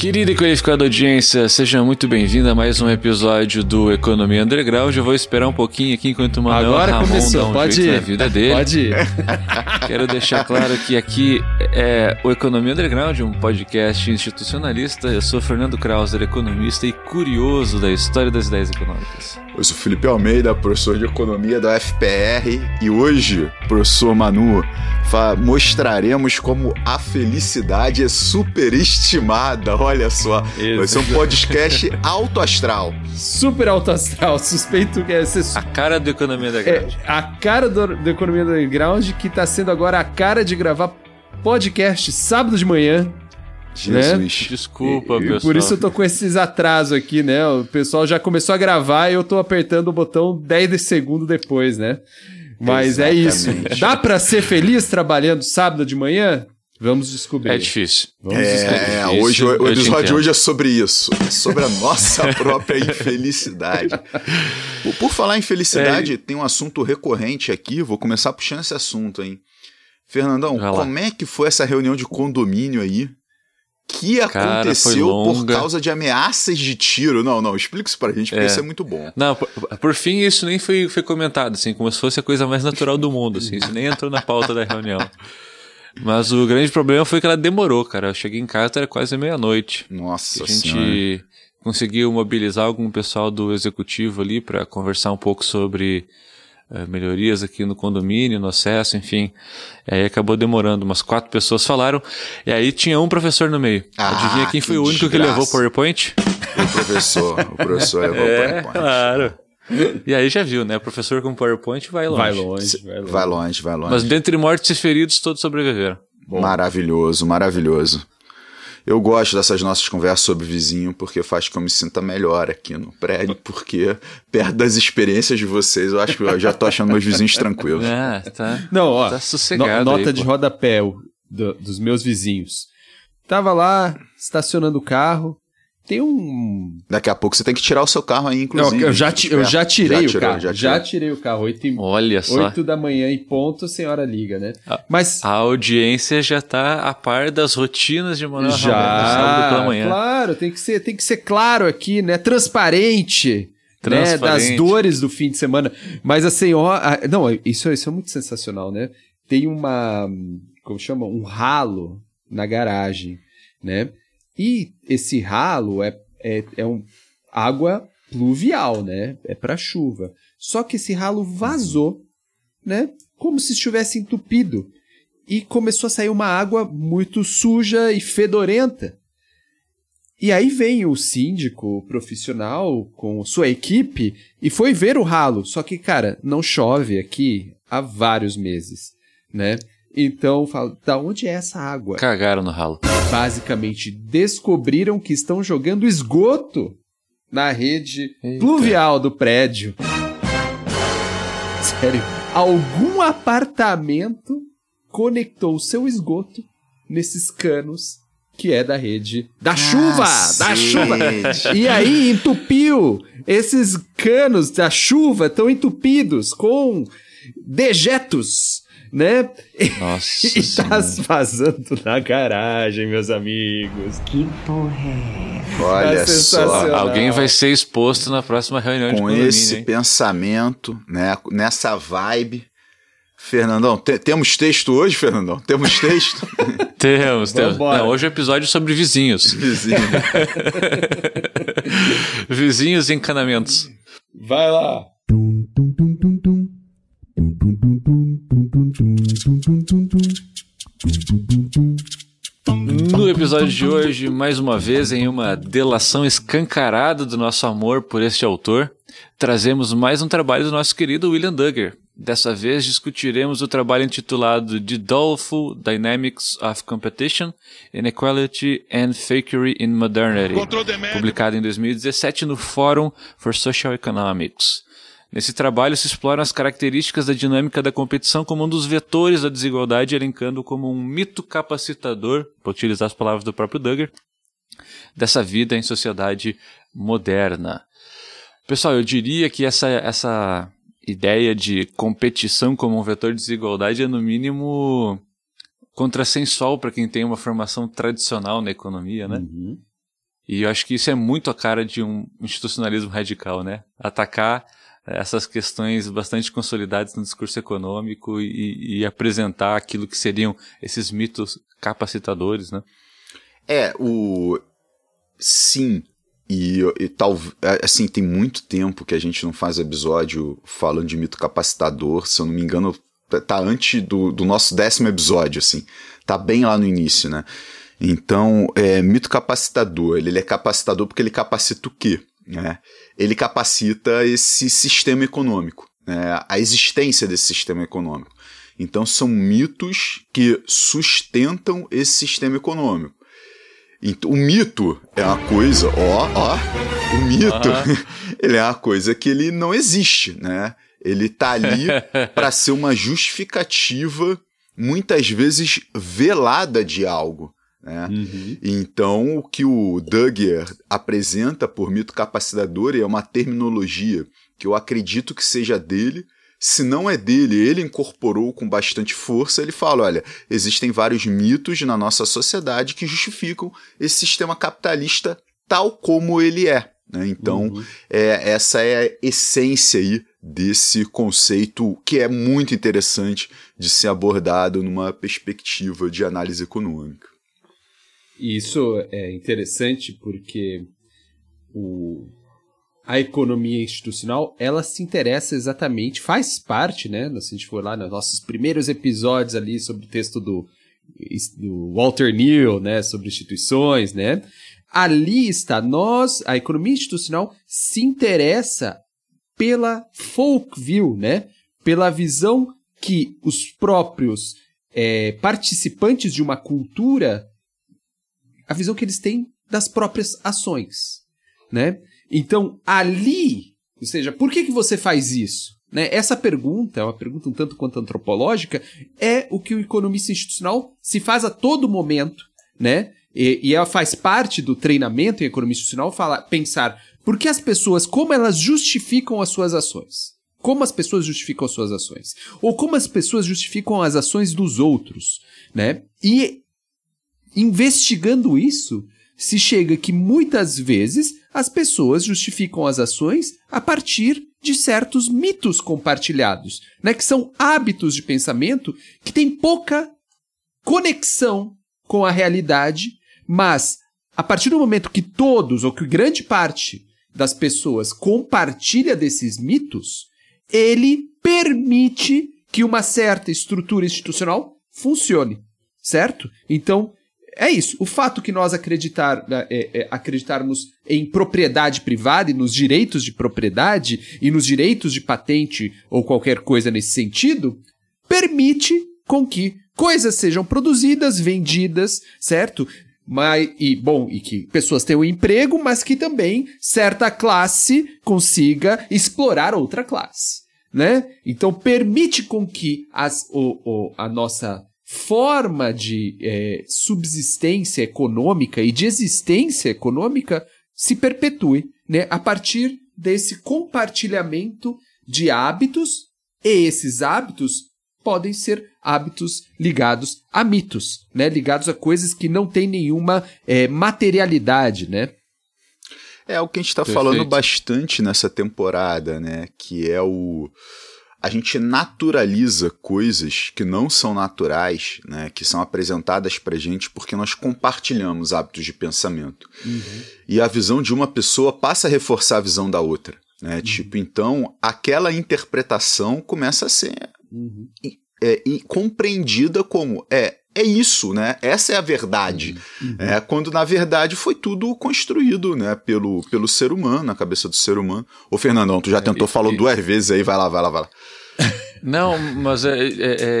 Querida e qualificada audiência, seja muito bem-vinda a mais um episódio do Economia Underground. Eu vou esperar um pouquinho aqui enquanto o Manuel Agora Ramon começou, dá um pode ir. na vida dele. Pode ir. Quero deixar claro que aqui é o Economia Underground, um podcast institucionalista. Eu sou Fernando Krauser, economista e curioso da história das ideias econômicas. Eu sou Felipe Almeida, professor de economia da UFPR, e hoje, professor Manu, mostraremos como a felicidade é superestimada. Olha só, vai ser um podcast alto astral. Super alto astral. Suspeito que é, ser A cara do Economia é Underground. a cara do, do Economia do Underground que tá sendo agora a cara de gravar podcast sábado de manhã. Jesus. Desculpa, E- pessoal. Por isso eu tô com esses atrasos aqui, né? O pessoal já começou a gravar e eu tô apertando o botão 10 de segundo depois, né? Mas é isso. Exatamente. Dá pra ser feliz trabalhando sábado de manhã? Vamos descobrir. É difícil. Vamos descobrir. É, hoje, o- o episódio de hoje é sobre isso. É sobre a nossa própria infelicidade. Por, por falar em felicidade, tem um assunto recorrente aqui. Vou começar puxando esse assunto, hein? Fernandão, como é que foi essa reunião de condomínio aí? Que Cara, aconteceu por causa de ameaças de tiro? Não, não, explica isso pra gente, porque É. isso é muito bom. Não, por, por fim, isso nem foi, foi comentado, assim, como se fosse a coisa mais natural do mundo, assim, isso nem entrou na pauta da reunião. Mas o grande problema foi que ela demorou, cara. Eu cheguei em casa, era quase meia-noite. Nossa A gente senhora. conseguiu mobilizar algum pessoal do executivo ali para conversar um pouco sobre melhorias aqui no condomínio, no acesso, enfim. E aí acabou demorando. Umas quatro pessoas falaram. E aí tinha um professor no meio. Ah, Adivinha quem foi que o único que desgraça. levou o PowerPoint? O professor, o professor levou o É, PowerPoint. claro. E aí já viu, né? O professor com PowerPoint vai longe. Vai longe, vai longe. Vai longe, vai longe. Mas dentre mortos e feridos, todos sobreviveram. Maravilhoso, maravilhoso. Eu gosto dessas nossas conversas sobre vizinho porque faz que eu me sinta melhor aqui no prédio, porque perto das experiências de vocês, eu acho que eu já tô achando meus vizinhos tranquilos. Ah, tá. Não, ó. Tá sossegado no- nota aí, de pô. rodapé do- dos meus vizinhos. Tava lá, estacionando o carro. Tem um. Daqui a pouco você tem que tirar o seu carro aí, Não, inclusive. eu já, ti- eu já tirei o tirou, carro. já Já, tirei o carro. Oito, e- Olha só. oito da manhã e ponto, a senhora liga, né? Ah, Mas. A audiência já tá a par das rotinas de Manuel Ramon no sábado pela Já, manhã. claro, tem que, ser, tem que ser claro aqui, né? Transparente. Né, das dores do fim de semana. Mas a senhora. a- Não, isso, isso é muito sensacional, né? Tem uma. Como chama? Um ralo na garagem, né? E esse ralo é, é, é um água pluvial, né? É para chuva. Só que esse ralo vazou, né? Como se estivesse entupido. E começou a sair uma água muito suja e fedorenta. E aí vem o síndico profissional com sua equipe e foi ver o ralo. Só que, cara, não chove aqui há vários meses, né? Então, fala, da onde é essa água? Cagaram no ralo. Basicamente, descobriram que estão jogando esgoto na rede Eita. pluvial do prédio. Sério, algum apartamento conectou o seu esgoto nesses canos que é da rede da chuva, da chuva. E aí entupiu. Esses canos da chuva estão entupidos com dejetos, né? Nossa E tá senhora. vazando na garagem, meus amigos. Que porra é essa? Olha Tá só. Alguém vai ser exposto na próxima reunião de Com condomínio, esse hein? pensamento, né? Nessa vibe. Fernandão, te- temos texto hoje, Fernandão? Temos texto? Temos, temos. Não, hoje é episódio sobre vizinhos. Vizinho. vizinhos e encanamentos. Vai lá. No episódio de hoje, mais uma vez, em uma delação escancarada do nosso amor por este autor, trazemos mais um trabalho do nosso querido William Duggar. Dessa vez discutiremos o trabalho intitulado The Doleful Dynamics of Competition, Inequality and Fakery in Modernity, publicado em 2017 no Forum for Social Economics. Nesse trabalho se exploram as características da dinâmica da competição como um dos vetores da desigualdade, elencando como um mito capacitador, para utilizar as palavras do próprio Duggar, dessa vida em sociedade moderna. Pessoal, eu diria que essa, essa ideia de competição como um vetor de desigualdade é, no mínimo, contrassensual para quem tem uma formação tradicional na economia, né? Uhum. E eu acho que isso é muito a cara de um institucionalismo radical, né? Atacar essas questões bastante consolidadas no discurso econômico e, e apresentar aquilo que seriam esses mitos capacitadores, né? É, o. Sim. E, e tal, assim, tem muito tempo que a gente não faz episódio falando de mito capacitador. Se eu não me engano, tá antes do, do nosso décimo episódio, assim. Tá bem lá no início, né? Então, é, mito capacitador, ele, ele é capacitador porque ele capacita o quê? Né? Ele capacita esse sistema econômico, né? a existência desse sistema econômico. Então, são mitos que sustentam esse sistema econômico. Então, o mito é uma coisa, ó, ó, o mito, uhum. ele é uma coisa que ele não existe, né? Ele tá ali para ser uma justificativa, muitas vezes velada de algo. Né? Uhum. Então, o que o Duggar apresenta por mito capacitador é uma terminologia que eu acredito que seja dele. Se não é dele, ele incorporou com bastante força. Ele fala: olha, existem vários mitos na nossa sociedade que justificam esse sistema capitalista tal como ele é. Né? Então, uhum. é, essa é a essência aí desse conceito que é muito interessante de ser abordado numa perspectiva de análise econômica. Isso é interessante porque o, a economia institucional ela se interessa exatamente, faz parte, né? Se a gente for lá nos nossos primeiros episódios ali sobre o texto do, do Walter Neal, né? Sobre instituições, né? Ali está, nós, a economia institucional se interessa pela folk view, né? Pela visão que os próprios é, participantes de uma cultura a visão que eles têm das próprias ações, né? Então, ali, ou seja, por que, que você faz isso? Né? Essa pergunta, é uma pergunta um tanto quanto antropológica, é o que o economista institucional se faz a todo momento, né? E, e ela faz parte do treinamento em economia institucional falar, pensar por que as pessoas, como elas justificam as suas ações. Como as pessoas justificam as suas ações. Ou como as pessoas justificam as ações dos outros, né? E investigando isso, se chega que muitas vezes as pessoas justificam as ações a partir de certos mitos compartilhados, né, que são hábitos de pensamento que têm pouca conexão com a realidade, mas a partir do momento que todos ou que grande parte das pessoas compartilha desses mitos, ele permite que uma certa estrutura institucional funcione, certo? Então, é isso. O fato que nós acreditar, né, é, é, acreditarmos em propriedade privada e nos direitos de propriedade e nos direitos de patente ou qualquer coisa nesse sentido, permite com que coisas sejam produzidas, vendidas, certo? Mas, e bom, e que pessoas tenham emprego, mas que também certa classe consiga explorar outra classe, né? Então permite com que as, o, o, a nossa forma de é, subsistência econômica e de existência econômica se perpetue, né? A partir desse compartilhamento de hábitos, e esses hábitos podem ser hábitos ligados a mitos, né? Ligados a coisas que não têm nenhuma é, materialidade, né? É o que a gente está falando bastante nessa temporada, né? Que é o a gente naturaliza coisas que não são naturais, né, que são apresentadas para gente porque nós compartilhamos hábitos de pensamento. Uhum. E a visão de uma pessoa passa a reforçar a visão da outra. Né? Uhum. Tipo, então, aquela interpretação começa a ser uhum. é, compreendida como é, é isso, né? Essa é a verdade. Uhum. É, quando na verdade foi tudo construído, né? Pelo, pelo ser humano, na cabeça do ser humano. Ô, Fernandão, tu já tentou, é, falou duas vezes aí, vai lá, vai lá, vai lá. Não, mas é, é, é,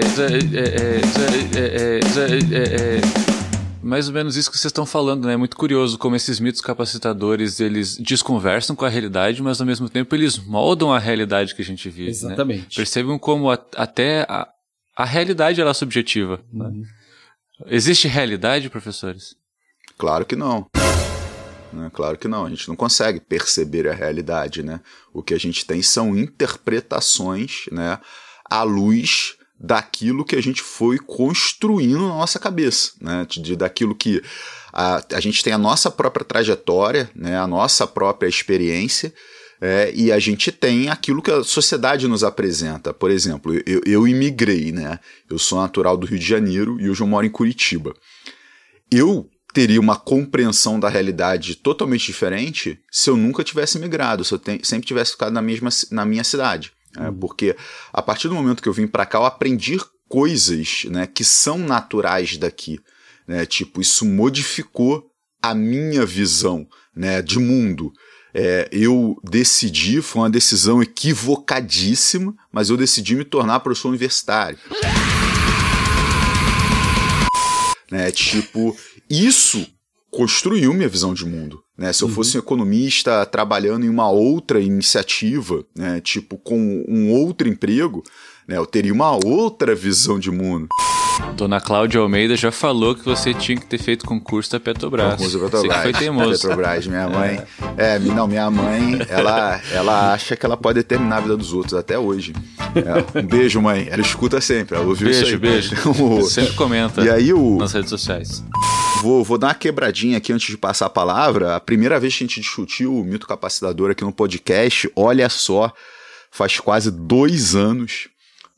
mais ou menos isso que vocês estão falando, né? É muito curioso como esses mitos capacitadores, eles desconversam com a realidade, mas ao mesmo tempo eles moldam a realidade que a gente vive. Exatamente. Né? Percebam como a, até a, a realidade ela é subjetiva. Né? Uhum. Né? Existe realidade, professores? Claro que não. Né? Claro que não, a gente não consegue perceber a realidade. Né? O que a gente tem são interpretações né, à luz daquilo que a gente foi construindo na nossa cabeça, né? De, daquilo que a, a gente tem a nossa própria trajetória, né? a nossa própria experiência, é, e a gente tem aquilo que a sociedade nos apresenta. Por exemplo, eu, eu imigrei, né? Eu sou natural do Rio de Janeiro e hoje eu moro em Curitiba. Eu teria uma compreensão da realidade totalmente diferente se eu nunca tivesse migrado, se eu te, sempre tivesse ficado na, mesma, na minha cidade. Né? Porque a partir do momento que eu vim para cá, eu aprendi coisas né, que são naturais daqui. Né? Tipo, isso modificou a minha visão né, de mundo. É, eu decidi, foi uma decisão equivocadíssima, mas eu decidi me tornar professor universitário. Né, tipo, isso construiu minha visão de mundo. Né? Se eu uhum. fosse um economista trabalhando em uma outra iniciativa, né, tipo com um outro emprego, né, eu teria uma outra visão de mundo. Dona Cláudia Almeida já falou que você tinha que ter feito concurso da Petrobras. Concurso da Petrobras. Você foi teimoso. Petrobras, minha mãe. É. é, não, minha mãe, ela, ela acha que ela pode determinar a vida dos outros até hoje. É, um beijo, mãe. Ela escuta sempre. Ela ouviu beijo, isso aí. Beijo, Sempre comenta. E aí o nas redes sociais. Vou, vou dar uma quebradinha aqui antes de passar a palavra. A primeira vez que a gente discutiu o mito capacitador aqui no podcast, olha só, faz quase dois anos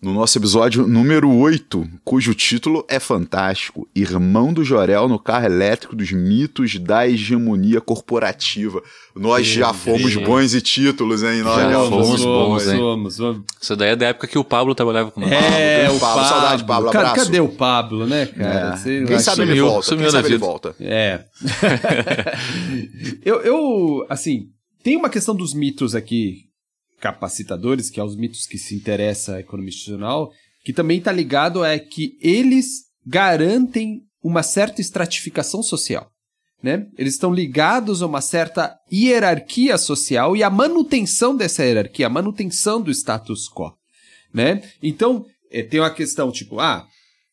no nosso episódio número 8, cujo título é fantástico: Irmão do Jorel no carro elétrico dos mitos da hegemonia corporativa. Nós Meu já fomos Deus. bons e títulos, hein? Nós já, já fomos, bons, hein? Somos, somos. Isso daí é da época que o Pablo trabalhava com nós. É, o Pablo, Pablo, saudade, Pablo, abraço. Cadê o Pablo, né, cara? É. Quem sabe ele volta, sumiu quem sabe ele volta. É. eu, eu, assim, tem uma questão dos mitos aqui capacitadores, que é os mitos que se interessa a economia institucional, que também está ligado é que eles garantem uma certa estratificação social. Né? Eles estão ligados a uma certa hierarquia social e a manutenção dessa hierarquia, a manutenção do status quo. Né? Então, é, tem uma questão tipo, ah,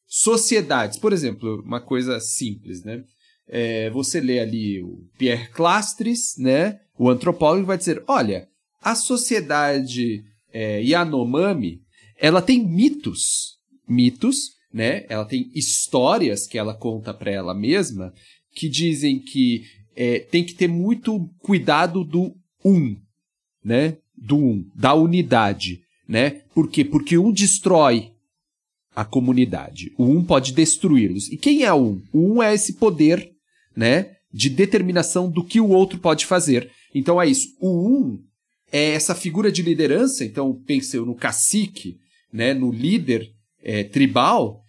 sociedades, por exemplo, uma coisa simples, né? É, você lê ali o Pierre Clastres, né? O antropólogo vai dizer, olha, a sociedade é, Yanomami, ela tem mitos, mitos, né? Ela tem histórias que ela conta para ela mesma que dizem que é, tem que ter muito cuidado do um, né? Do um, da unidade, né? Por quê? Porque um destrói a comunidade. O um pode destruí-los. E quem é o um? O um é esse poder, né? De determinação do que o outro pode fazer. Então é isso. O um é essa figura de liderança, então pensei no cacique, né, no líder é, tribal,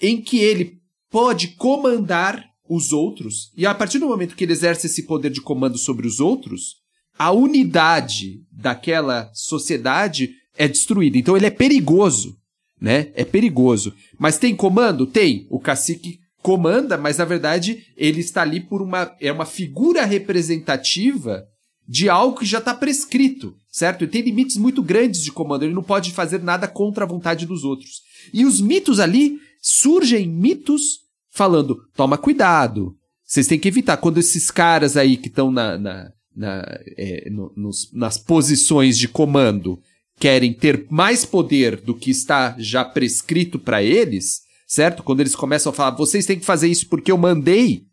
em que ele pode comandar os outros, e a partir do momento que ele exerce esse poder de comando sobre os outros, a unidade daquela sociedade é destruída. Então ele é perigoso, né? É perigoso. Mas tem comando? Tem. O cacique comanda, mas na verdade ele está ali por uma é uma figura representativa de algo que já está prescrito, certo? Ele tem limites muito grandes de comando, ele não pode fazer nada contra a vontade dos outros. E os mitos ali surgem mitos falando: toma cuidado, vocês têm que evitar. Quando esses caras aí que estão na, na, na é, no, nas posições de comando querem ter mais poder do que está já prescrito para eles, certo? Quando eles começam a falar: vocês têm que fazer isso porque eu mandei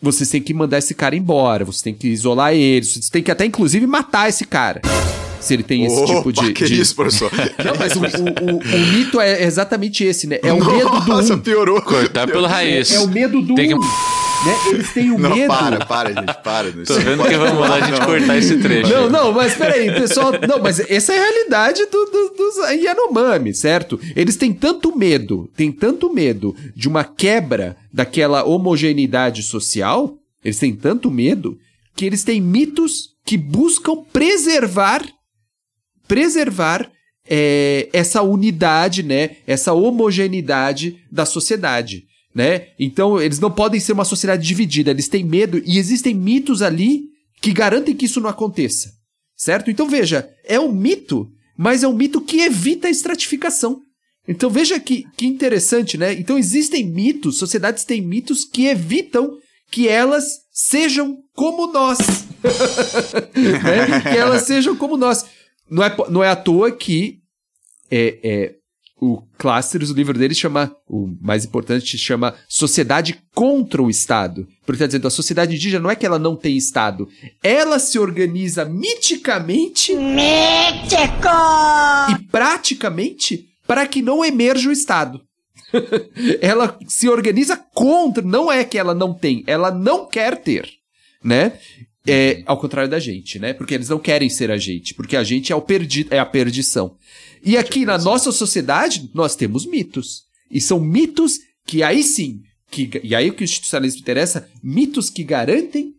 você tem que mandar esse cara embora, você tem que isolar ele, você tem que até inclusive matar esse cara. Se ele tem esse tipo de. Que de... isso, professor? Não, mas o, o, o, o, mito é exatamente esse, né? É o medo do. Nossa, um. piorou. Cortar pelo raiz. É, é, o medo do. Tem que... um. Né? Eles têm o não, medo. Para, para, gente, para. Tô vendo que vamos mandar a gente não. cortar esse trecho. Não, não, mas peraí, pessoal. Não, mas essa é a realidade do, do, dos Yanomami, certo? Eles têm tanto medo, têm tanto medo de uma quebra daquela homogeneidade social eles têm tanto medo que eles têm mitos que buscam preservar preservar é, essa unidade, né? Essa homogeneidade da sociedade, né? Então eles não podem ser uma sociedade dividida. Eles têm medo e existem mitos ali que garantem que isso não aconteça, certo? Então veja, é um mito, mas é um mito que evita a estratificação. Então veja que, que interessante, né? Então existem mitos, sociedades têm mitos que evitam que elas sejam como nós. né? Que elas sejam como nós. Não é, não é à toa que é, é, o Clásteres, o livro dele chama, o mais importante, chama Sociedade contra o Estado. Porque está dizendo, a sociedade indígena não é que ela não tem Estado, ela se organiza miticamente Mítico! e praticamente para que não emerja o Estado. ela se organiza contra, não é que ela não tem, ela não quer ter, né? É, ao contrário da gente, né? Porque eles não querem ser a gente, porque a gente é, o perdi é a perdição. E aqui na nossa sociedade, nós temos mitos. E são mitos que aí sim, que, e aí o que o institucionalismo interessa, mitos que garantem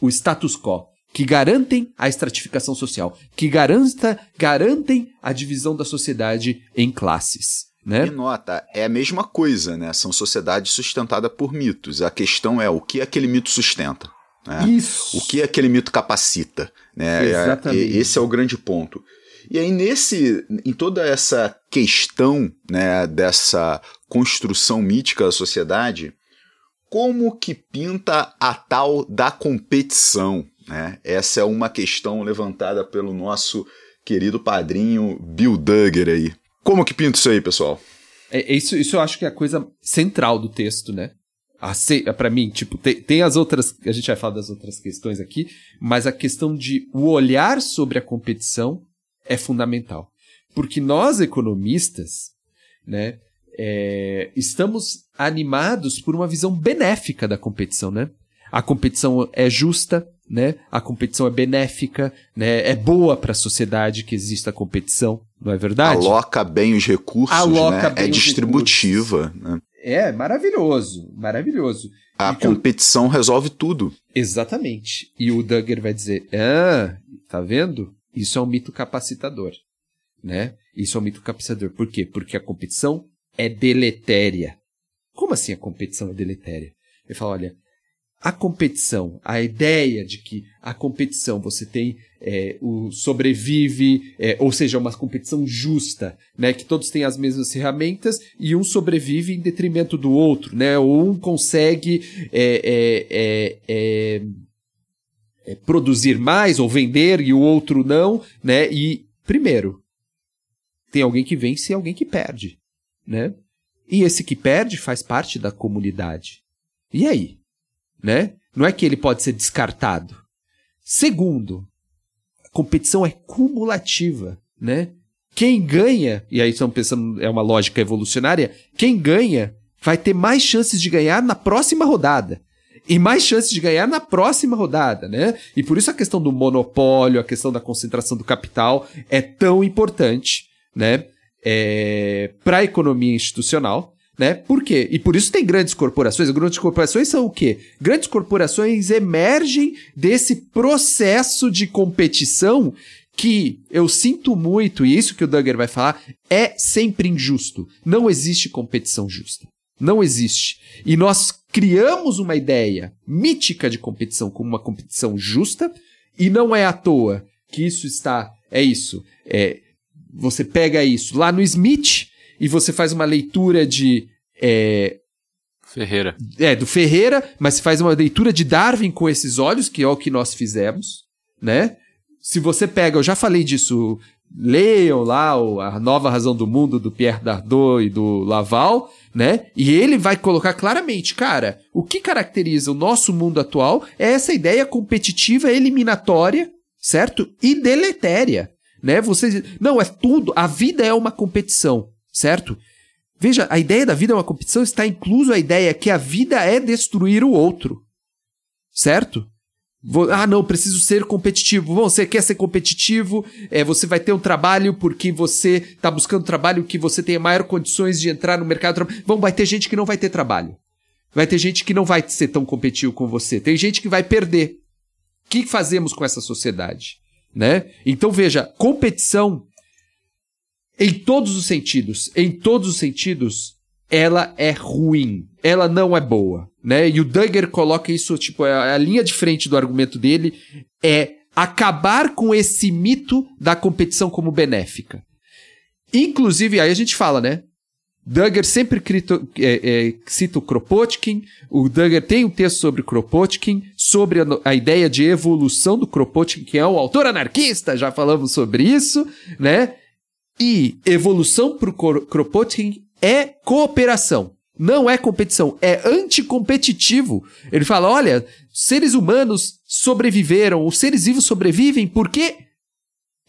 o status quo, que garantem a estratificação social, que garanta, garantem a divisão da sociedade em classes. Né? E nota, é a mesma coisa, né? São sociedades sustentadas por mitos. A questão é o que aquele mito sustenta. Né? Isso. O que aquele mito capacita. Né? É- Exatamente. é- esse é o grande ponto. E aí, nesse, em toda essa questão né, dessa construção mítica da sociedade, como que pinta a tal da competição? Né? Essa é uma questão levantada pelo nosso querido padrinho Bill Duggar aí. Como que pinta isso aí, pessoal? É isso, isso eu acho que é a coisa central do texto, né? Para mim, tipo, tem, tem as outras. A gente vai falar das outras questões aqui, mas a questão de o olhar sobre a competição é fundamental. Porque nós, economistas, né, é, estamos animados por uma visão benéfica da competição, né? A competição é justa, né? A competição é benéfica, né? É boa para a sociedade que exista a competição, não é verdade? Aloca bem os recursos, Aloca né? é distributiva. Né? É, maravilhoso, maravilhoso. A E competição resolve tudo. Exatamente. E o Duggar vai dizer: Ah, tá vendo? Isso é um mito capacitador. Né? Isso é um mito capacitador. Por quê? Porque a competição é deletéria. Como assim a competição é deletéria? Ele fala: olha, a competição, a ideia de que a competição você tem é, o sobrevive, é, ou seja, uma competição justa, né, que todos têm as mesmas ferramentas e um sobrevive em detrimento do outro, né, ou um consegue é, é, é, é, produzir mais ou vender e o outro não, né, e primeiro tem alguém que vence e alguém que perde, né, e esse que perde faz parte da comunidade. E aí? Né? Não é que ele pode ser descartado. Segundo, a competição é cumulativa, né? Quem ganha, e aí estamos pensando, é uma lógica evolucionária, quem ganha vai ter mais chances de ganhar na próxima rodada. E mais chances de ganhar na próxima rodada, né? E por isso a questão do monopólio, a questão da concentração do capital é tão importante, né? É, para a economia institucional, né? Por quê? E por isso tem grandes corporações. As grandes corporações são o quê? Grandes corporações emergem desse processo de competição que eu sinto muito, e isso que o Duggar vai falar, é sempre injusto. Não existe competição justa. Não existe. E nós criamos uma ideia mítica de competição como uma competição justa, e não é à toa que isso está. É isso. É, você pega isso lá no Smith e você faz uma leitura de. É, Ferreira. é, do Ferreira, mas você faz uma leitura de Darwin com esses olhos, que é o que nós fizemos, né? Se você pega, eu já falei disso, leiam lá o A Nova Razão do Mundo, do Pierre Dardot e do Laval, né? E ele vai colocar claramente, cara, o que caracteriza o nosso mundo atual é essa ideia competitiva eliminatória, certo? E deletéria, né? Você, não, é tudo, a vida é uma competição, certo? Veja, a ideia da vida é uma competição, está incluso a ideia que a vida é destruir o outro. Certo? Vou- ah, não, preciso ser competitivo. Bom, você quer ser competitivo, é, você vai ter um trabalho porque você está buscando trabalho que você tenha maior condições de entrar no mercado. Bom, vai ter gente que não vai ter trabalho. Vai ter gente que não vai ser tão competitivo com você. Tem gente que vai perder. O que fazemos com essa sociedade? Né? Então veja, competição em todos os sentidos, em todos os sentidos, ela é ruim. Ela não é boa, né? E o Duggar coloca isso, tipo, a, a linha de frente do argumento dele é acabar com esse mito da competição como benéfica. Inclusive, aí a gente fala, né? Duggar sempre crito- é, é, cita o Kropotkin. O Duggar tem um texto sobre Kropotkin, sobre a, a ideia de evolução do Kropotkin, que é um autor anarquista, já falamos sobre isso, né? E evolução pro Kro- Kropotkin é cooperação. Não é competição, é anticompetitivo. Ele fala: olha, seres humanos sobreviveram, os seres vivos sobrevivem porque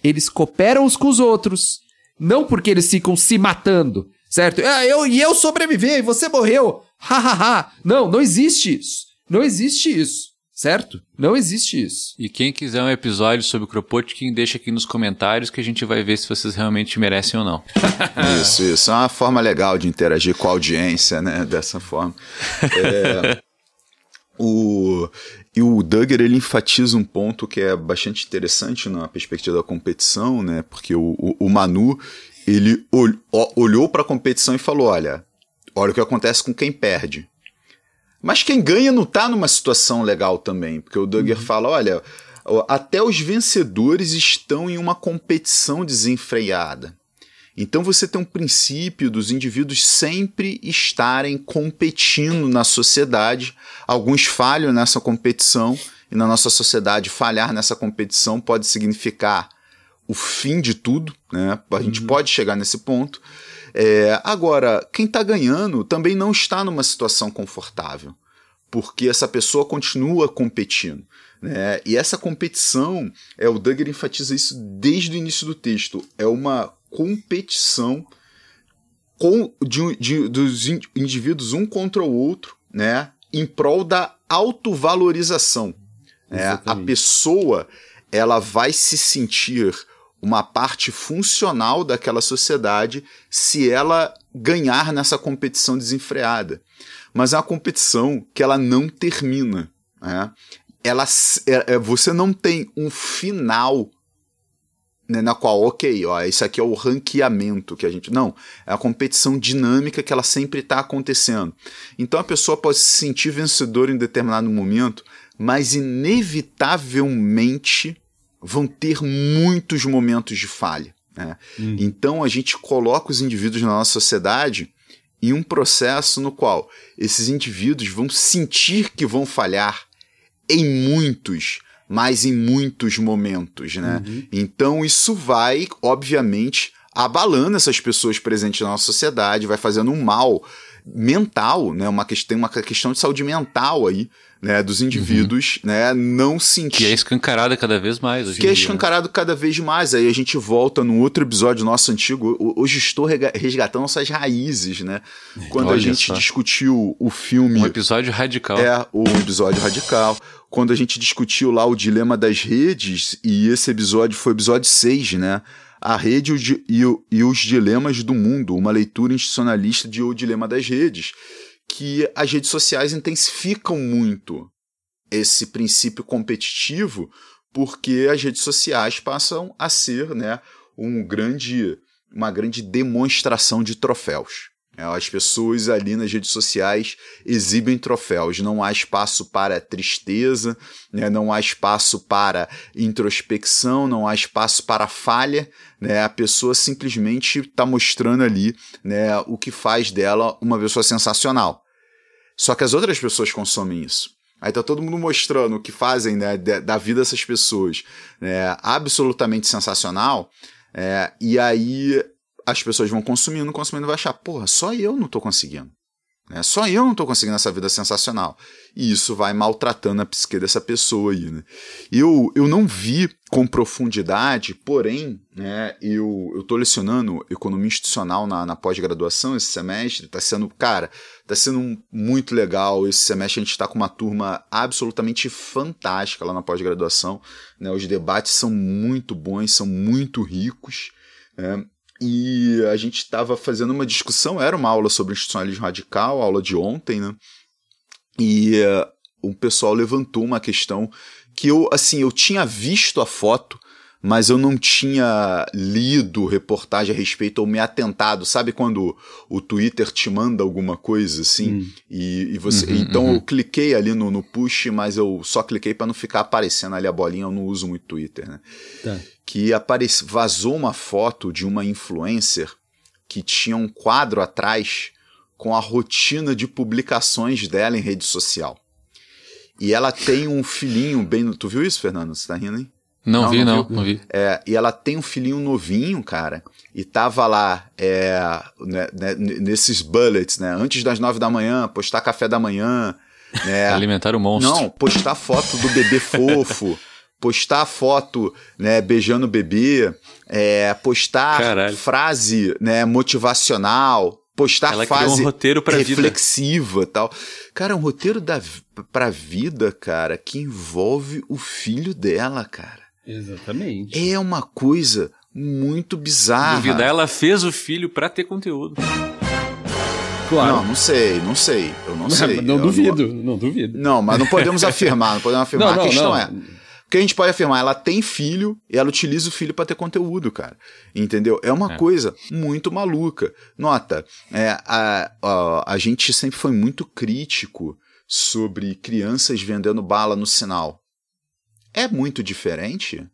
eles cooperam uns com os outros. Não porque eles ficam se matando, certo? Ah, eu, e eu sobrevivi, e você morreu. Ha, ha, ha. Não, não existe isso. Não existe isso, certo? Não existe isso. E quem quiser um episódio sobre o Kropotkin, deixa aqui nos comentários que a gente vai ver se vocês realmente merecem ou não. Isso, isso. É uma forma legal de interagir com a audiência, né? Dessa forma. É, o, e o Duggar, ele enfatiza um ponto que é bastante interessante na perspectiva da competição, né? Porque o, o, o Manu, ele ol, olhou para a competição e falou, olha, olha o que acontece com quem perde. Mas quem ganha não tá numa situação legal também, porque o Duggar fala, olha, até os vencedores estão em uma competição desenfreada. Então você tem um princípio dos indivíduos sempre estarem competindo na sociedade. Alguns falham nessa competição, e na nossa sociedade, falhar nessa competição pode significar o fim de tudo, né? A gente pode chegar nesse ponto. É, agora, quem está ganhando também não está numa situação confortável, porque essa pessoa continua competindo. Né? E essa competição, é, o Duggar enfatiza isso desde o início do texto, é uma competição com, de, de- dos in- indivíduos um contra o outro, né? em prol da autovalorização. né? A pessoa ela vai se sentir uma parte funcional daquela sociedade se ela ganhar nessa competição desenfreada. Mas é uma competição que ela não termina. Né? Ela, é- é- você não tem um final né, na qual, ok, ó, isso aqui é o ranqueamento que a gente. Não, é a competição dinâmica que ela sempre está acontecendo. Então a pessoa pode se sentir vencedora em determinado momento, mas inevitavelmente vão ter muitos momentos de falha. né? Então a gente coloca os indivíduos na nossa sociedade em um processo no qual esses indivíduos vão sentir que vão falhar em muitos, mas em muitos momentos, né? Então isso vai, obviamente, abalando essas pessoas presentes na nossa sociedade, vai fazendo um mal mental, né? Uma questão, uma questão de saúde mental aí, né? Dos indivíduos, né? Não sentir Que é escancarada cada vez mais. Hoje que é dia, né? escancarado cada vez mais. Aí a gente volta no outro episódio nosso antigo. Ho- Hoje estou resgatando nossas raízes, né? Quando a Olha gente só. discutiu o filme. Um episódio radical. É, o episódio radical. Quando a gente discutiu lá o dilema das redes, e esse episódio foi o episódio 6, né? A rede e o e, o- e os dilemas do mundo, uma leitura institucionalista de O Dilema das Redes, que as redes sociais intensificam muito esse princípio competitivo, porque as redes sociais passam a ser né, um grande, uma grande demonstração de troféus. É, As pessoas ali nas redes sociais exibem troféus, não há espaço para tristeza, né, não há espaço para introspecção, não há espaço para falha. Né, a pessoa simplesmente está mostrando ali né, o que faz dela uma pessoa sensacional. Só que as outras pessoas consomem isso. Aí tá todo mundo mostrando o que fazem né, da da vida dessas pessoas né, absolutamente sensacional. é, e aí as pessoas vão consumindo, consumindo, vai achar, porra, só eu não tô conseguindo. Né? Só eu não tô conseguindo essa vida sensacional. E isso vai maltratando a psique dessa pessoa aí. Né? Eu, eu não vi com profundidade, porém, né, eu, tô lecionando economia institucional na, na pós-graduação esse semestre. Tá sendo, cara, tá sendo muito legal. Esse semestre a gente está com uma turma absolutamente fantástica lá na pós-graduação. Né? Os debates são muito bons, são muito ricos. né? E a gente estava fazendo uma discussão, era uma aula sobre institucionalismo radical, aula de ontem, né? E eh, o pessoal levantou uma questão que eu, assim, eu tinha visto a foto, mas eu não tinha lido reportagem a respeito ou me atentado. Sabe quando o Twitter te manda alguma coisa assim? E, e você. Uhum, então uhum. eu cliquei ali no, no push, mas eu só cliquei para não ficar aparecendo ali a bolinha, eu não uso muito Twitter, né? Tá. que aparece, vazou uma foto de uma influencer que tinha um quadro atrás com a rotina de publicações dela em rede social. E ela tem um filhinho bem. Tu viu isso, Fernando? Você tá rindo, hein? Não, Não, vi, não não, não vi. É, e ela tem um filhinho novinho, cara, e tava lá é, né, né, nesses bullets, né? Antes das nove da manhã, postar café da manhã, né? Alimentar o monstro. Não, postar foto do bebê fofo, postar foto, né, beijando o bebê, é, postar Caralho. frase, né, motivacional, postar Ela frase um roteiro pra vida. reflexiva, tal. Cara, um roteiro da pra vida, cara, que envolve o filho dela, cara. Exatamente. É uma coisa muito bizarra. Duvidar, ela fez o filho pra ter conteúdo. Claro. Não, não sei, não sei. Eu não sei. não Eu duvido, não duvido. Não, mas não podemos afirmar, não podemos afirmar. Não, a não, questão não. é. O que a gente pode afirmar? Ela tem filho e ela utiliza o filho para ter conteúdo, cara. Entendeu? É uma É. coisa muito maluca. Nota, é, a, a, a gente sempre foi muito crítico sobre crianças vendendo bala no sinal. É muito diferente?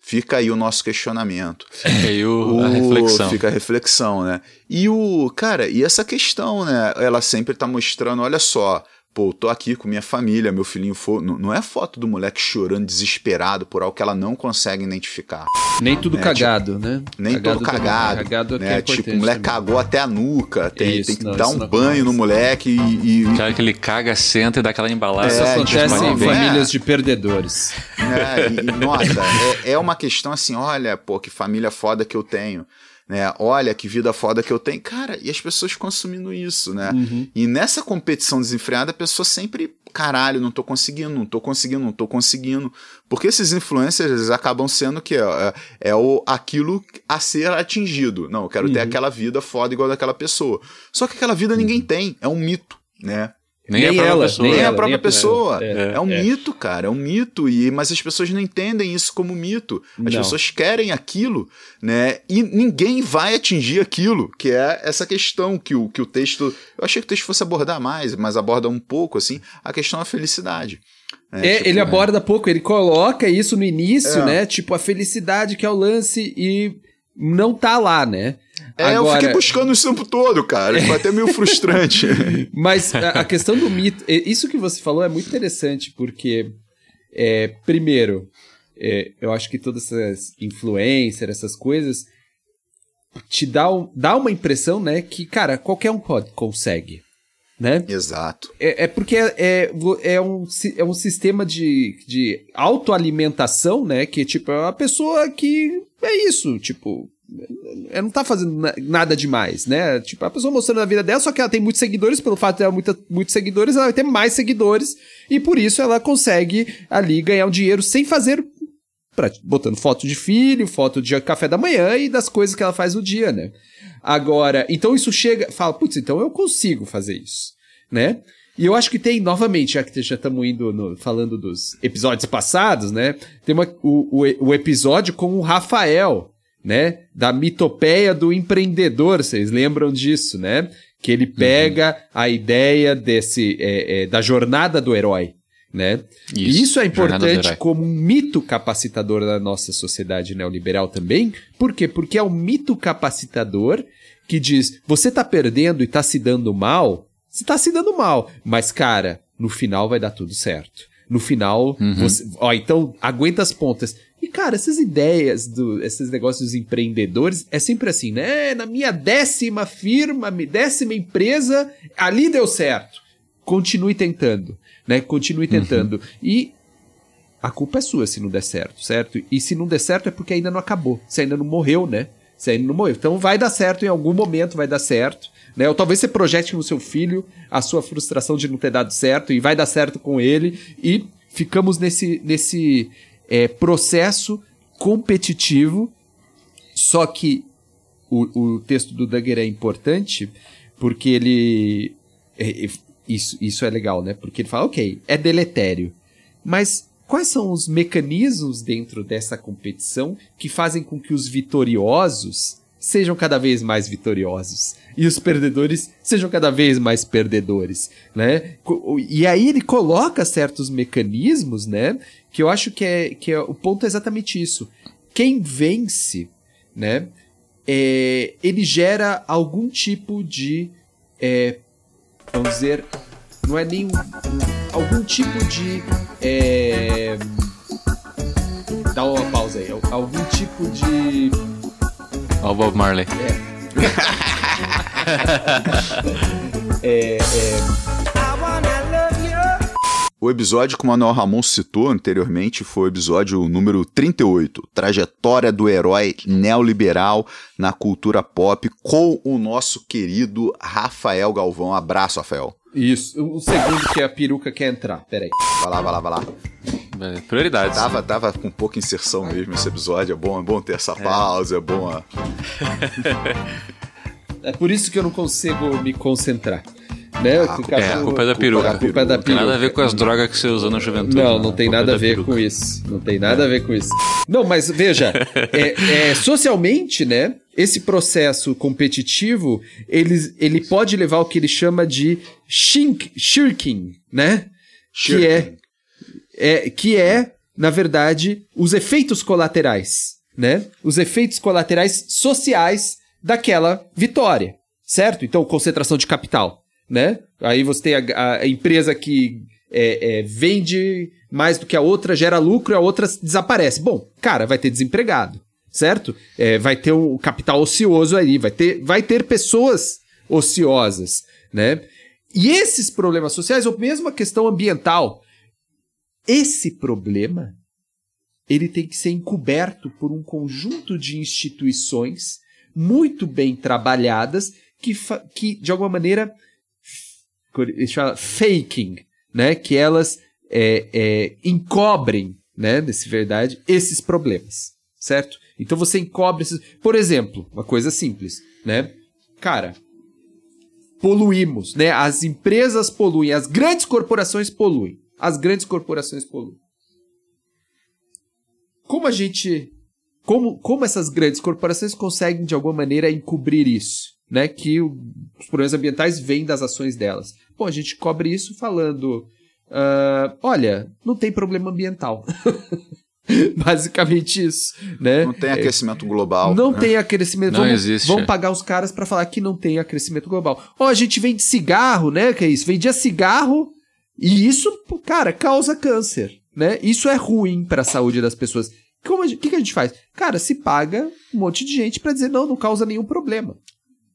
Fica aí o nosso questionamento. Fica aí o- a O- reflexão. Fica a reflexão, né? E o. Cara, e essa questão, né? Ela sempre tá mostrando, olha só. Pô, tô aqui com minha família, meu filhinho foi. Não, não é foto do moleque chorando desesperado por algo que ela não consegue identificar. Nem tudo É, cagado, né? Nem todo também. cagado. Cagado é que né? é tipo, o moleque também. cagou até a nuca. Tem, Isso, tem que não, dar isso um banho no moleque e. e Cara que ele caga, senta e dá aquela embalada. Isso É, acontece tipo, em não, famílias é. de perdedores. né? E, e, nota, é, é uma questão assim, olha, pô, que família foda que eu tenho, né? Olha que vida foda que eu tenho. Cara, e as pessoas consumindo isso, né? Uhum. E nessa competição desenfreada, a pessoa sempre, caralho, não tô conseguindo, não tô conseguindo, não tô conseguindo. Porque esses influencers eles acabam sendo que é, é, o, aquilo a ser atingido. Não, eu quero ter Uhum. aquela vida foda igual daquela pessoa. Só que aquela vida ninguém tem, é um mito, né? Nem, a Nem própria ela, pessoa. Nem ela, a própria nem a pessoa. É, É, um é. mito, cara. É um mito. E, mas as pessoas não entendem isso como mito. As Não. pessoas querem aquilo, né? E ninguém vai atingir aquilo, que é essa questão que o, que o texto. Eu achei que o texto fosse abordar mais, mas aborda um pouco, assim, a questão da felicidade. né? É, Tipo, ele aborda pouco, ele coloca isso no início, É. né? Tipo, a felicidade que é o lance e não tá lá, né? É, eu Agora- fiquei buscando isso o tempo todo, cara. Foi até meio frustrante. Mas a, a questão do mito, isso que você falou é muito interessante, porque, é, primeiro, é, eu acho que todas essas influencers, essas coisas, te dá, um- dá uma impressão, né, que, cara, qualquer um pode, consegue, né? Exato. É, é porque é, é, é um, é um sistema de, de autoalimentação, né? Que, tipo, é uma pessoa que é isso, tipo. Ela não tá fazendo na- nada demais, né? Tipo, a pessoa mostrando a vida dela, só que ela tem muitos seguidores, pelo fato de ela ter muitos seguidores, ela vai ter mais seguidores, e por isso ela consegue ali ganhar um dinheiro sem fazer. Pra- botando foto de filho, foto de café da manhã e das coisas que ela faz no dia, né? Agora, então isso chega, fala, putz, então eu consigo fazer isso, né? E eu acho que tem, novamente, já que já estamos indo no- falando dos episódios passados, né? Tem uma, o, o, o episódio com o Rafael, né? Da mitopeia do empreendedor, vocês lembram disso, né? Que ele pega a ideia desse, é, é, da jornada do herói, né? e isso é importante como um mito capacitador da nossa sociedade neoliberal também. Por quê? Porque é um mito capacitador que diz: você tá perdendo e tá se dando mal, você tá se dando mal, mas cara, no final vai dar tudo certo. No final, Uhum. você, ó, então aguenta as pontas. E cara, essas ideias do, esses negócios dos empreendedores é sempre assim, né? Na minha décima firma, décima empresa, ali deu certo. Continue tentando, né? Continue tentando. E a culpa é sua se não der certo, certo? E se não der certo é porque ainda não acabou. Você ainda não morreu, né? Você ainda não morreu. Então vai dar certo em algum momento, vai dar certo. Né? Ou talvez você projete no seu filho a sua frustração de não ter dado certo e vai dar certo com ele. E ficamos nesse, nesse é, processo competitivo. Só que o, o texto do Duggar é importante porque ele. Isso, isso é legal, né? Porque ele fala, ok, é deletério. Mas quais são os mecanismos dentro dessa competição que fazem com que os vitoriosos sejam cada vez mais vitoriosos e os perdedores sejam cada vez mais perdedores, né? E aí ele coloca certos mecanismos, né? Que eu acho que é, que é o ponto é exatamente isso. Quem vence, né? é, ele gera algum tipo de é, vamos dizer, não é nem um- um- algum tipo de é... Dá uma pausa aí. Algum tipo de. Ó, Bob Marley. É, é, O episódio que o Manuel Ramon citou anteriormente foi o episódio número 38, Trajetória do Herói Neoliberal na Cultura Pop, com o nosso querido Rafael Galvão. Abraço, Rafael. Isso. Um segundo que a peruca quer entrar. Peraí. Vai lá, vai lá, vai lá. É, Prioridades. Tava, tava com pouca inserção mesmo esse episódio, é bom, é bom ter essa pausa, é bom... É por isso que eu não consigo me concentrar. Né? Ah, É, a culpa é da peruca. A culpa é da Não tem nada a ver peruca. com as drogas que você usou na juventude. Não, não tem é nada a ver peruca. com isso. Não tem nada a ver com isso. Não, mas veja, é, é, socialmente, né? Esse processo competitivo, ele, ele pode levar ao que ele chama de shink, shirking, né? Que é, é, que é, na verdade, os efeitos colaterais, né? Os efeitos colaterais sociais daquela vitória, certo? Então, concentração de capital, né? Aí você tem a, a empresa que é, é, vende mais do que a outra, gera lucro e a outra desaparece. Bom, cara, vai ter desempregado, certo? É, vai ter um capital ocioso aí, vai ter, vai ter pessoas ociosas, né? E esses problemas sociais, ou mesmo a questão ambiental, esse problema ele tem que ser encoberto por um conjunto de instituições muito bem trabalhadas que, que de alguma maneira eles falam faking, né? Que elas é, é, encobrem, né? Nesse verdade, esses problemas, certo? Então você encobre esses. Por exemplo, uma coisa simples, né? Cara, poluímos, né? As empresas poluem, as grandes corporações poluem. As grandes corporações poluem. Como a gente. Como, como essas grandes corporações conseguem, de alguma maneira, encobrir isso? Né? Que o- os problemas ambientais vêm das ações delas. Bom, a gente cobre isso falando. ah, olha, não tem problema ambiental. Basicamente isso, né? Não tem aquecimento global. Não né? tem aquecimento. Não vamos, existe. Vamos pagar os caras pra falar que não tem aquecimento global. Ó, a gente vende cigarro, né? Que é isso? Vendia cigarro e isso, cara, causa câncer, né? Isso é ruim pra saúde das pessoas. Como a O que, que a gente faz? Cara, se paga um monte de gente pra dizer não, não causa nenhum problema.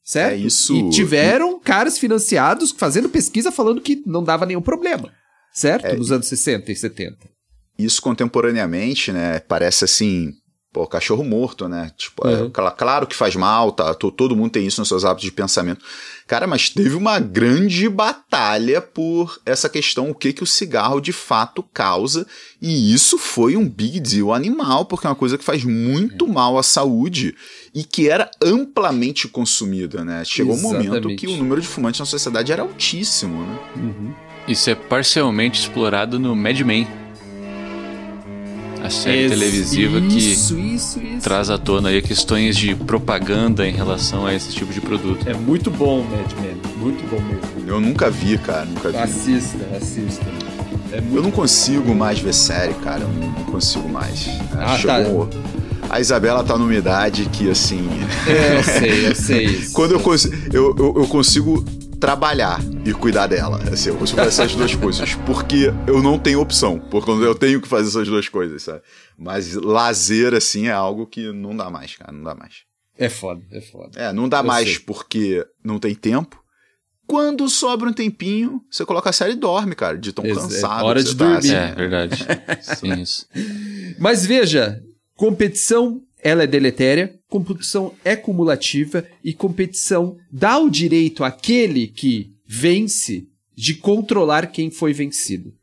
Certo? É isso. E tiveram caras financiados fazendo pesquisa falando que não dava nenhum problema. Certo? É, Nos anos 60 e 70. Isso contemporaneamente, né? Parece assim, pô, cachorro morto, né? Tipo, é, Uhum. cla- claro que faz mal, tá? to- Todo mundo tem isso nos seus hábitos de pensamento. Cara, mas teve uma grande batalha por essa questão, o que que o cigarro de fato causa, e isso foi um big deal animal, porque é uma coisa que faz muito mal à saúde e que era amplamente consumida, né? Chegou um momento Exatamente. que o número de fumantes na sociedade era altíssimo, né? Isso é parcialmente explorado no Mad Men. A série televisiva que Isso, isso, isso. traz à tona aí questões de propaganda em relação a esse tipo de produto. É muito bom, Mad Men. Muito bom mesmo. Eu nunca vi, cara, nunca vi. Assista, assista. É muito Eu não consigo mais ver série, cara. Eu não, consigo mais. Ah, Chegou- A Isabela tá numa idade que, assim. É, eu sei, eu sei. isso. quando eu, cons eu, eu, eu consigo trabalhar e cuidar dela. Assim, eu fazer essas duas coisas. Porque eu não tenho opção. Porque eu tenho que fazer essas duas coisas, sabe? Mas lazer, assim, é algo que não dá mais, cara. Não dá mais. É foda, é foda. É, não dá Eu mais sei. porque não tem tempo. Quando sobra um tempinho, você coloca a série e dorme, cara, de tão Ex- é cansado. hora que de tá, dormir. assim. É, verdade. Sim, isso. Mas veja, competição ela é deletéria, competição é cumulativa e competição dá o direito àquele que vence de controlar quem foi vencido.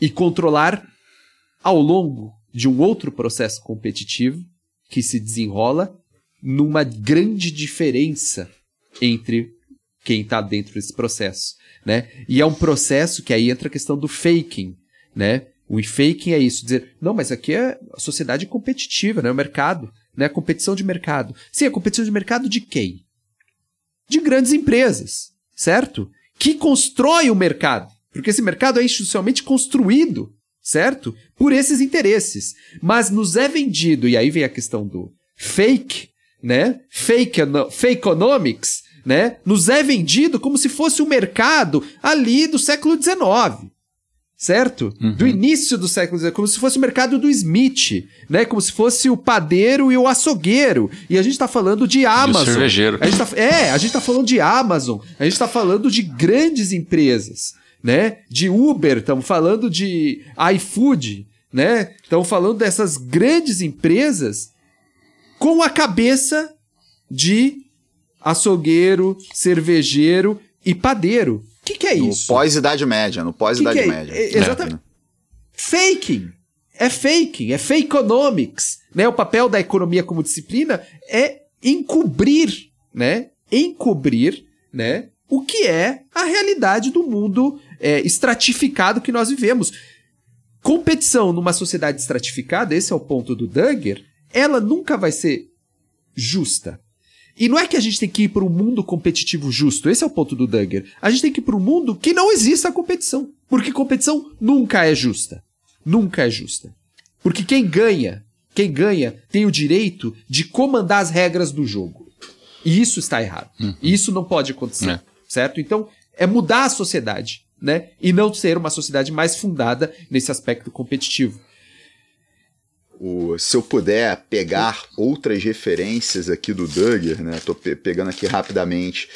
E controlar ao longo de um outro processo competitivo que se desenrola numa grande diferença entre quem está dentro desse processo, né? E é um processo que aí entra a questão do faking, né? O faking é isso, dizer, não, mas aqui é a sociedade competitiva, né? O mercado, né? Competição de mercado. Sim, a competição de mercado de quem? De grandes empresas, certo? Que constrói o mercado. Porque esse mercado é institucionalmente construído, certo? Por esses interesses. Mas nos é vendido, e aí vem a questão do fake, né? Fake, fake economics, né? Nos é vendido como se fosse um mercado ali do século XIX. Certo? Do início do século XIX, como se fosse o mercado do Smith, né? Como se fosse o padeiro e o açougueiro. E a gente tá falando de Amazon. cervejeiro. A gente tá, é, a gente tá falando de Amazon, a gente tá falando de grandes empresas, né? De Uber, estamos falando de iFood, né? Estamos falando dessas grandes empresas com a cabeça de açougueiro, cervejeiro e padeiro. O que, que é No isso? pós-Idade Média, no pós-Idade é? Média. É, exatamente. Faking. É faking, é fakeonomics, né? O papel da economia como disciplina é encobrir, né? Encobrir, né? O que é a realidade do mundo é, estratificado que nós vivemos. Competição numa sociedade estratificada, esse é o ponto do Duggar, ela nunca vai ser justa. E não é que a gente tem que ir para um mundo competitivo justo, esse é o ponto do Duggar. A gente tem que ir para um mundo que não exista competição. Porque competição nunca é justa. Nunca é justa. Porque quem ganha, quem ganha tem o direito de comandar as regras do jogo. E isso está errado. E isso não pode acontecer. É. Certo? Então, é mudar a sociedade, né? E não ser uma sociedade mais fundada nesse aspecto competitivo. O- se eu puder pegar outras referências aqui do Duggar, né? Tô pe- pegando aqui rapidamente.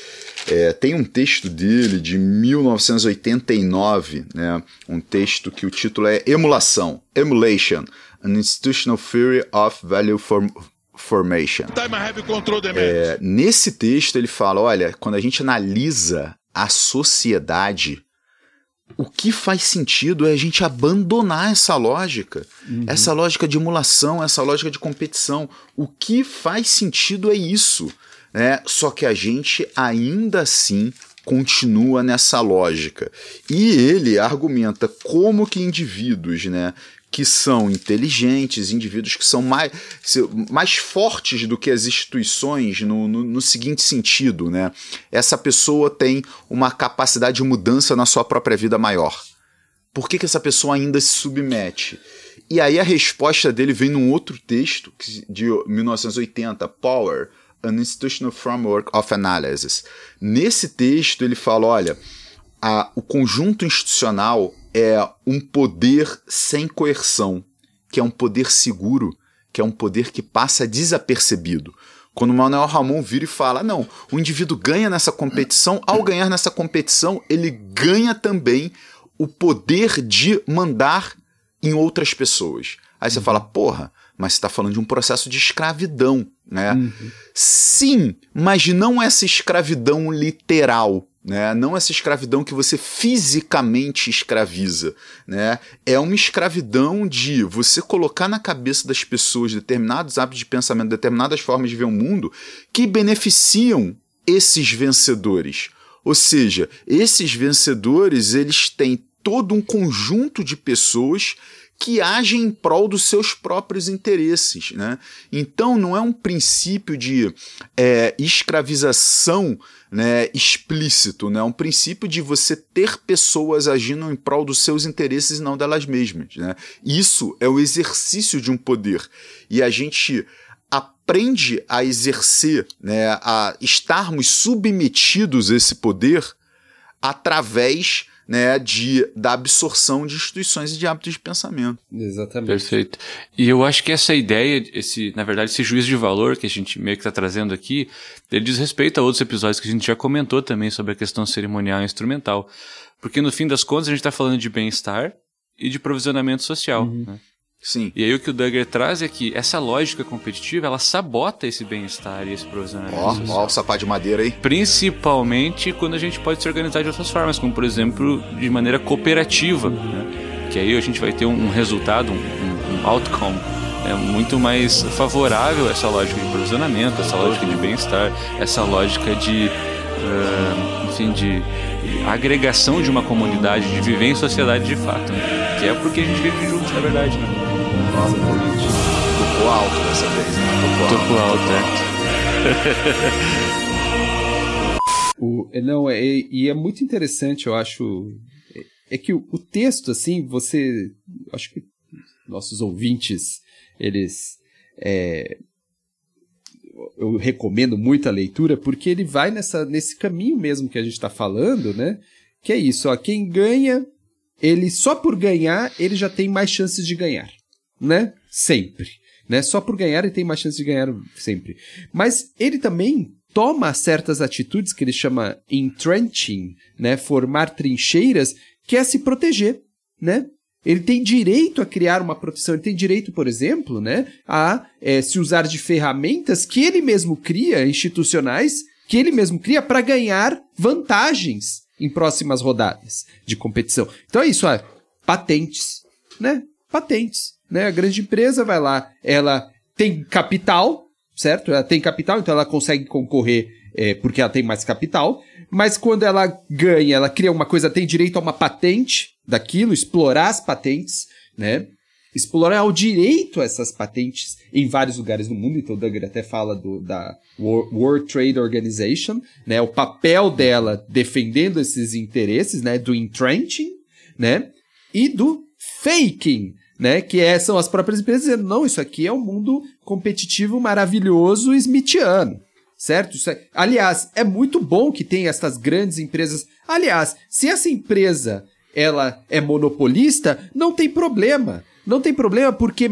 É, tem um texto dele de 1989, né? Um texto que o título é Emulação, Emulation, an Institutional Theory of Value Form- Formation. Time I have control the man. É, nesse texto ele fala, olha, quando a gente analisa a sociedade, o que faz sentido é a gente abandonar essa lógica, essa lógica de emulação, essa lógica de competição. O que faz sentido é isso, né? Só que a gente ainda assim continua nessa lógica. E ele argumenta como que indivíduos, né, que são inteligentes, indivíduos que são mais, mais fortes do que as instituições no, no, no seguinte sentido, né? Essa pessoa tem uma capacidade de mudança na sua própria vida maior. Por que, que essa pessoa ainda se submete? E aí a resposta dele vem num outro texto de 1980, Power, an Institutional Framework of Analysis. Nesse texto ele fala, olha, a- o conjunto institucional é um poder sem coerção, que é um poder seguro, que é um poder que passa desapercebido. Quando o Manuel Ramon vira e fala: não, o indivíduo ganha nessa competição, ao ganhar nessa competição, ele ganha também o poder de mandar em outras pessoas. Aí você fala, porra, mas você está falando de um processo de escravidão, né? Sim, mas não essa escravidão literal, né? Não essa escravidão que você fisicamente escraviza, né? É uma escravidão de você colocar na cabeça das pessoas determinados hábitos de pensamento, determinadas formas de ver o mundo que beneficiam esses vencedores. Ou seja, esses vencedores, eles têm todo um conjunto de pessoas que agem em prol dos seus próprios interesses. Né? Então, não é um princípio de é, escravização né, explícito, né? é um princípio de você ter pessoas agindo em prol dos seus interesses e não delas mesmas. Né? Isso é o exercício de um poder. E a gente aprende a exercer, né, a estarmos submetidos a esse poder através né, de, da absorção de instituições e de hábitos de pensamento. Exatamente. Perfeito. E eu acho que essa ideia, esse, na verdade, esse juízo de valor que a gente meio que está trazendo aqui, ele diz respeito a outros episódios que a gente já comentou também sobre a questão cerimonial e instrumental. Porque no fim das contas a gente está falando de bem-estar e de provisionamento social. Né? Sim. E aí o que o Duggar traz é que essa lógica competitiva, ela sabota esse bem-estar e esse provisionamento Ó, social. ó o sapato de madeira aí. Principalmente quando a gente pode se organizar de outras formas, como por exemplo de maneira cooperativa, né? que aí a gente vai ter um, um resultado, um, um- um outcome né? muito mais favorável a essa lógica de provisionamento, essa lógica de bem-estar, essa lógica de, ah, enfim, de agregação de uma comunidade, de viver em sociedade de fato, né? que é porque a gente vive juntos, na verdade. Né? Tocou alto dessa vez, né? Tocou alto. Tocou alto, é. O, é, não, é, e é muito interessante, eu acho. É, é que o, o texto, assim, você. Acho que nossos ouvintes, eles. é, eu recomendo muito a leitura, porque ele vai nessa, nesse caminho mesmo que a gente está falando, né? Que é isso, ó, quem ganha ele só por ganhar, ele já tem mais chances de ganhar, né? Sempre, né? Só por ganhar ele tem mais chances de ganhar sempre. Mas ele também toma certas atitudes que ele chama entrenching, né? Formar trincheiras, que é se proteger, né? Ele tem direito a criar uma proteção, ele tem direito, por exemplo, né, a é, se usar de ferramentas que ele mesmo cria, institucionais, que ele mesmo cria para ganhar vantagens em próximas rodadas de competição. Então é isso, ó, patentes, né? Patentes, né? A grande empresa vai lá, ela tem capital, certo? Ela tem capital, então ela consegue concorrer é, porque ela tem mais capital, mas quando ela ganha, ela cria uma coisa, tem direito a uma patente daquilo, explorar as patentes, né? Explorar o direito a essas patentes em vários lugares do mundo. Então, o Duggar até fala do, da World Trade Organization, né? O papel dela defendendo esses interesses, né? Do entrenching, né? E do faking, né? Que é, são as próprias empresas dizendo, não, isso aqui é um mundo competitivo maravilhoso smithiano certo? É, aliás, é muito bom que tenha essas grandes empresas. Aliás, se essa empresa ela é monopolista, não tem problema. Não tem problema porque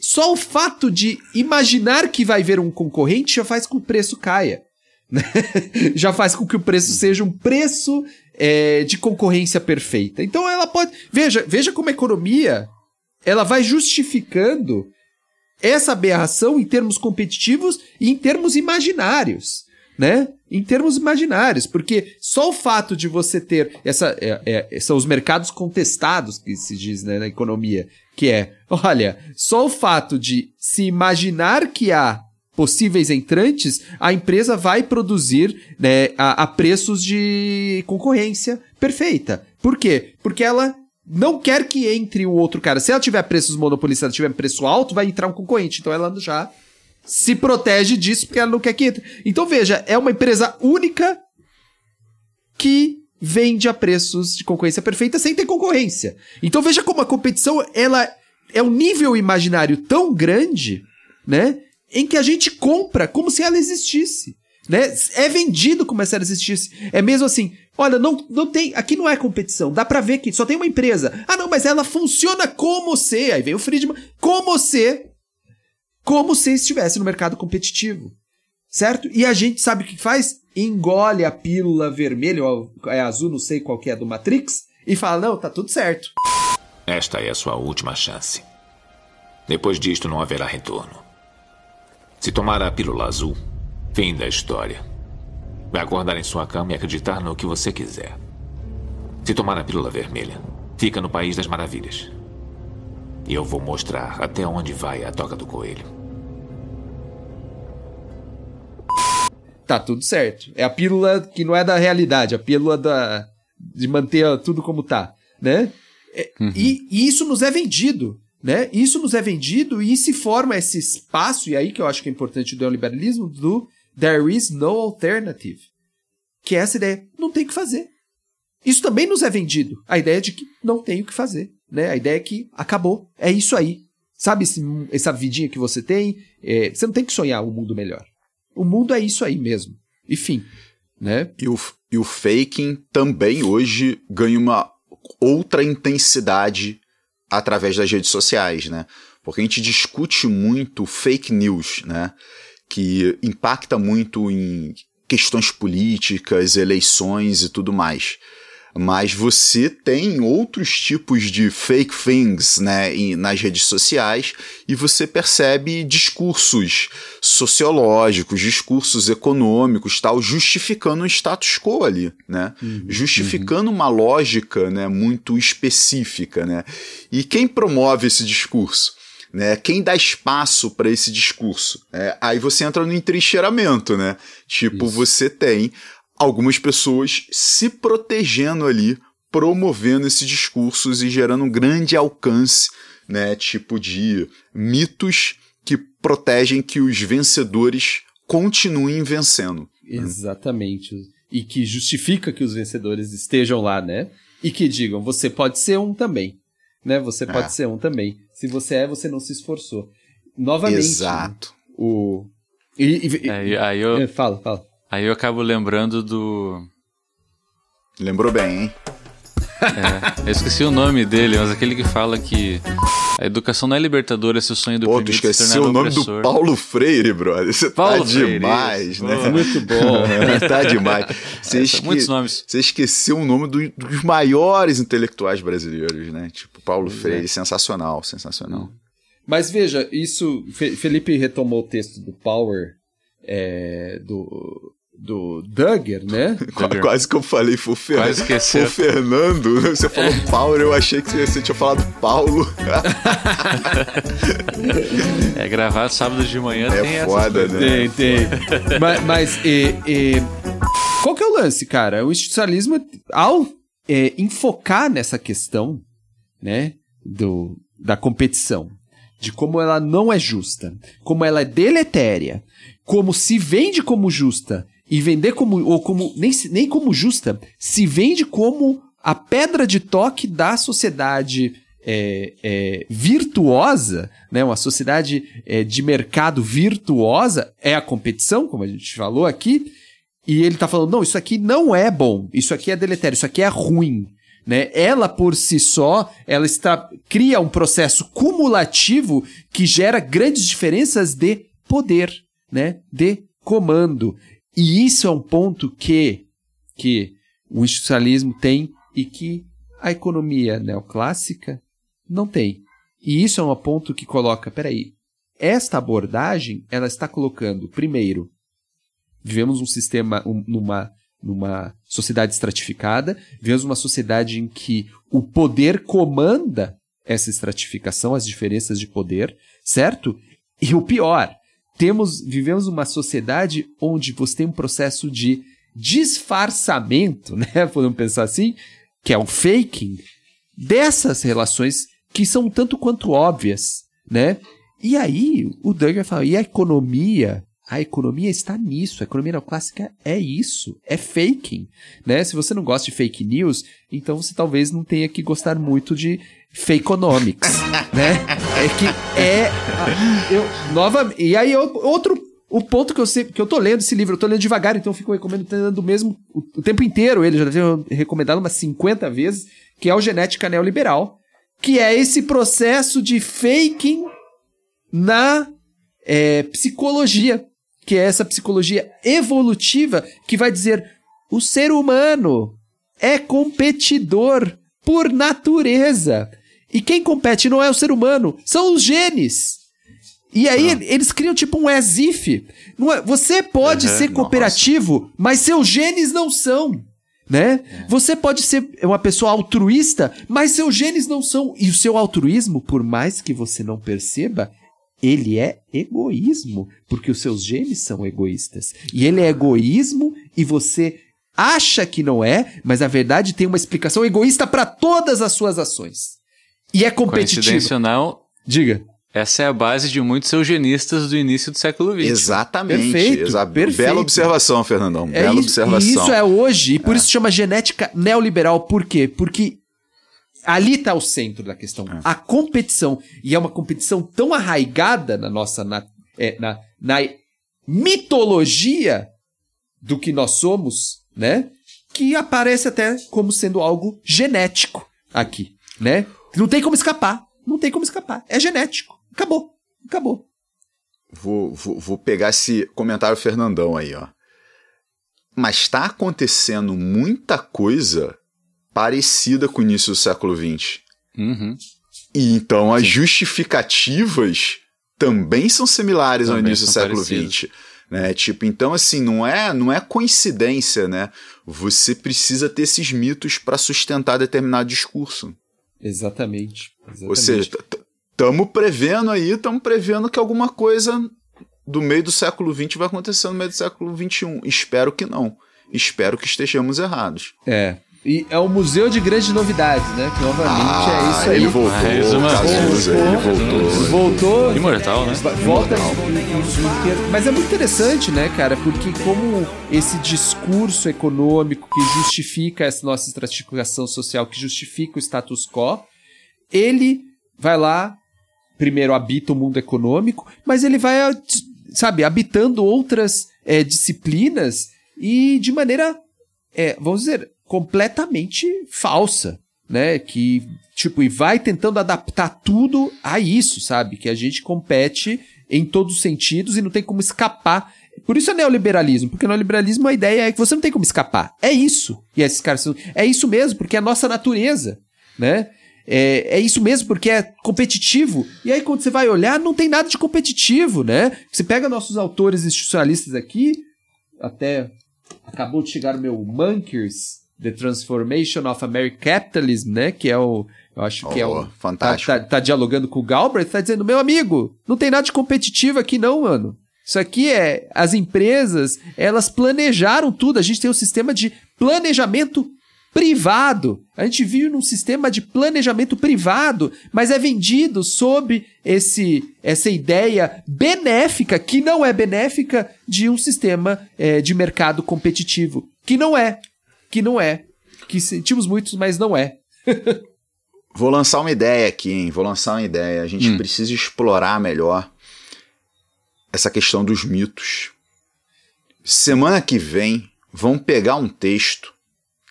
só o fato de imaginar que vai ver um concorrente já faz com que o preço caia. Né? já faz com que o preço seja um preço é, de concorrência perfeita. Então ela pode. Veja, veja como a economia ela vai justificando essa aberração em termos competitivos e em termos imaginários, né? Em termos imaginários, porque só o fato de você ter essa é, é, são os mercados contestados que se diz né, na economia, que é, olha, só o fato de se imaginar que há possíveis entrantes, a empresa vai produzir né, a, a preços de concorrência perfeita. Por quê? Porque ela não quer que entre o outro cara. Se ela tiver preços monopolistas, tiver preço alto, vai entrar um concorrente. Então ela já se protege disso porque ela não quer que entre. Então veja, é uma empresa única que vende a preços de concorrência perfeita sem ter concorrência. Então veja como a competição ela é um nível imaginário tão grande, né, em que a gente compra como se ela existisse. Né? É vendido como se ela existisse. É mesmo assim, olha, não, não tem. Aqui não é competição. Dá pra ver que só tem uma empresa. Ah, não, mas ela funciona como se. Aí vem o Friedman. Como se. Como se estivesse no mercado competitivo. Certo? E a gente sabe o que faz? Engole a pílula vermelha, ou é azul, não sei qual que é do Matrix, e fala: não, tá tudo certo. Esta é a sua última chance. Depois disto não haverá retorno. Se tomar a pílula azul, Fim da história. Vai acordar em sua cama e acreditar no que você quiser. Se tomar a pílula vermelha, fica no País das Maravilhas. E eu vou mostrar até onde vai a toca do coelho. Tá tudo certo. É a pílula que não é da realidade, a pílula da de manter tudo como tá, né? É, uhum. E, e, isso nos é vendido, né? Isso nos é vendido e se forma esse espaço, e aí que eu acho que é importante do neoliberalismo, do There is no alternative. Que é essa ideia, não tem o que fazer. Isso também nos é vendido. A ideia de que não tem o que fazer. Né? A ideia é que acabou. É isso aí. Sabe esse, essa vidinha que você tem? É, você não tem que sonhar um mundo melhor. O mundo é isso aí mesmo. Enfim. Né? E, o, e o faking também hoje ganha uma outra intensidade através das redes sociais, né? Porque a gente discute muito fake news, né? Que impacta muito em questões políticas, eleições e tudo mais. Mas você tem outros tipos de fake things né, nas redes sociais e você percebe discursos sociológicos, discursos econômicos, tal, justificando o status quo ali, né? Uhum, justificando uhum. uma lógica né, muito específica. Né? E quem promove esse discurso? Né? Quem dá espaço para esse discurso? É, aí você entra no entrincheiramento, né? Tipo, Isso. você tem algumas pessoas se protegendo ali, promovendo esses discursos e gerando um grande alcance, né? Tipo de mitos que protegem que os vencedores continuem vencendo. Exatamente. E que justifica que os vencedores estejam lá, né? E que digam, você pode ser um também. Né? Você pode é. ser um também. Se você é, você não se esforçou. Novamente. Exato. O. E, e, é, aí eu, é, fala, fala. Aí eu acabo lembrando do. Lembrou bem, hein? É, eu esqueci o nome dele, mas aquele que fala que a educação não é libertadora se o sonho do Pô, tu esqueceu tornar o nome opressor. do Paulo Freire, brother. Você Paulo tá Freire, demais, né? Pô. Muito bom. tá demais. Você, É, esque... muitos nomes. Você esqueceu o nome do- dos maiores intelectuais brasileiros, né? Tipo, Paulo é. Freire, sensacional, sensacional. Mas veja, isso. Fe- Felipe retomou o texto do Power é, do, do Duggar, né? Qu- Quase que eu falei, foi o, Fer... Foi o Fernando. né? Você falou Paulo, eu achei que você, tinha falado Paulo. É gravado sábado de manhã, É tem essas foda, coisas. né? Tem, tem. mas mas e- e, qual que é o lance, cara? O institucionalismo, ao é, enfocar nessa questão, né, do, da competição, de como ela não é justa, como ela é deletéria, como se vende como justa e vender como, ou como, nem, nem como justa, se vende como a pedra de toque da sociedade é, é, virtuosa, né, uma sociedade é, de mercado virtuosa, é a competição, como a gente falou aqui, e ele tá falando, não, isso aqui não é bom, isso aqui é deletério, isso aqui é ruim. Né? Ela por si só, ela está, cria um processo cumulativo que gera grandes diferenças de poder, né? de comando. E isso é um ponto que, que o institucionalismo tem e que a economia neoclássica não tem. E isso é um ponto que coloca, peraí, esta abordagem, ela está colocando, primeiro, vivemos um sistema, um- numa, numa sociedade estratificada, vivemos uma sociedade em que o poder comanda essa estratificação, as diferenças de poder, certo? E o pior, temos, vivemos uma sociedade onde você tem um processo de disfarçamento, né? Podemos pensar assim, que é o faking, dessas relações que são um tanto quanto óbvias, né? E aí, o Duggar fala, e a economia? A economia está nisso, a economia neoclássica é isso, é faking, né? Se você não gosta de fake news, então você talvez não tenha que gostar muito de fakeonomics, né? É que é eu nova e aí eu- outro o ponto que eu sempre, que eu tô lendo esse livro, eu tô lendo devagar, então eu fico recomendando mesmo o, o tempo inteiro, ele já deve ter recomendado umas 50 vezes, que é o Genética Neoliberal, que é esse processo de faking na é, psicologia, que é essa psicologia evolutiva que vai dizer o ser humano é competidor por natureza. E quem compete não é o ser humano, são os genes. E aí eles criam tipo um as if. É- você pode Uhum, ser nossa. cooperativo, mas seus genes não são. Né? Você pode ser uma pessoa altruísta, mas seus genes não são. E o seu altruísmo, por mais que você não perceba, ele é egoísmo, porque os seus genes são egoístas. E ele é egoísmo e você acha que não é, mas na verdade tem uma explicação egoísta para todas as suas ações. E é competitivo. Coincidência ou não, Diga. essa é a base de muitos eugenistas do início do século XX. Exatamente. Perfeito, Exa- perfeito. Bela observação, Fernandão. É Bela isso, observação. E isso é hoje, e por isso chama genética neoliberal. Por quê? Porque ali está o centro da questão. A competição. E é uma competição tão arraigada na nossa. Na, é, na, na mitologia do que nós somos, né? Que aparece até como sendo algo genético aqui, né? Não tem como escapar. Não tem como escapar. É genético. Acabou. Acabou. Vou, vou, vou pegar esse comentário Fernandão aí, ó. Mas está acontecendo muita coisa parecida com o início do século XX. Uhum. E então as justificativas também são similares ao Também início do século parecidas. XX. Né? Tipo, então assim, não é, não é coincidência, né? Você precisa ter esses mitos para sustentar determinado discurso. Exatamente. exatamente. Ou seja, estamos prevendo aí, estamos prevendo que alguma coisa do meio do século XX vai acontecer no meio do século XXI. Espero que não. Espero que estejamos errados. É. E é o Museu de Grandes Novidades, né? Que novamente é isso aí. Ah, ele voltou, Mais uma Cazuza, vez. ele voltou. Voltou. Imortal, né? Volta inteiro. Mas é muito interessante, né, cara? Porque como esse discurso econômico que justifica essa nossa estratificação social, que justifica o status quo, ele vai lá, primeiro habita o mundo econômico, mas ele vai, sabe, habitando outras é, disciplinas e de maneira, é, vamos dizer, completamente falsa, né? Que, tipo, e vai tentando adaptar tudo a isso, sabe? Que a gente compete em todos os sentidos e não tem como escapar. Por isso é neoliberalismo, porque neoliberalismo a ideia é que você não tem como escapar. É isso. E esses caras são, é isso mesmo, porque é a nossa natureza, né? É, é isso mesmo, porque é competitivo. E aí, quando você vai olhar, não tem nada de competitivo, né? Você pega nossos autores institucionalistas aqui, até acabou de chegar o meu Monkers, The Transformation of American Capitalism, né? Que é o. Eu acho que é Oh, o. fantástico. Tá, tá- tá dialogando com o Galbraith, tá dizendo, meu amigo, não tem nada de competitivo aqui, não, mano. Isso aqui é. As empresas, elas planejaram tudo. A gente tem um sistema de planejamento privado. A gente vive num sistema de planejamento privado, mas é vendido sob esse, essa ideia benéfica, que não é benéfica, de um sistema eh, de mercado competitivo. Que não é. Que não é. Que sentimos muitos, mas não é. Vou lançar uma ideia aqui, hein? Vou lançar uma ideia. A gente Hum. precisa explorar melhor essa questão dos mitos. Semana que vem, vamos pegar um texto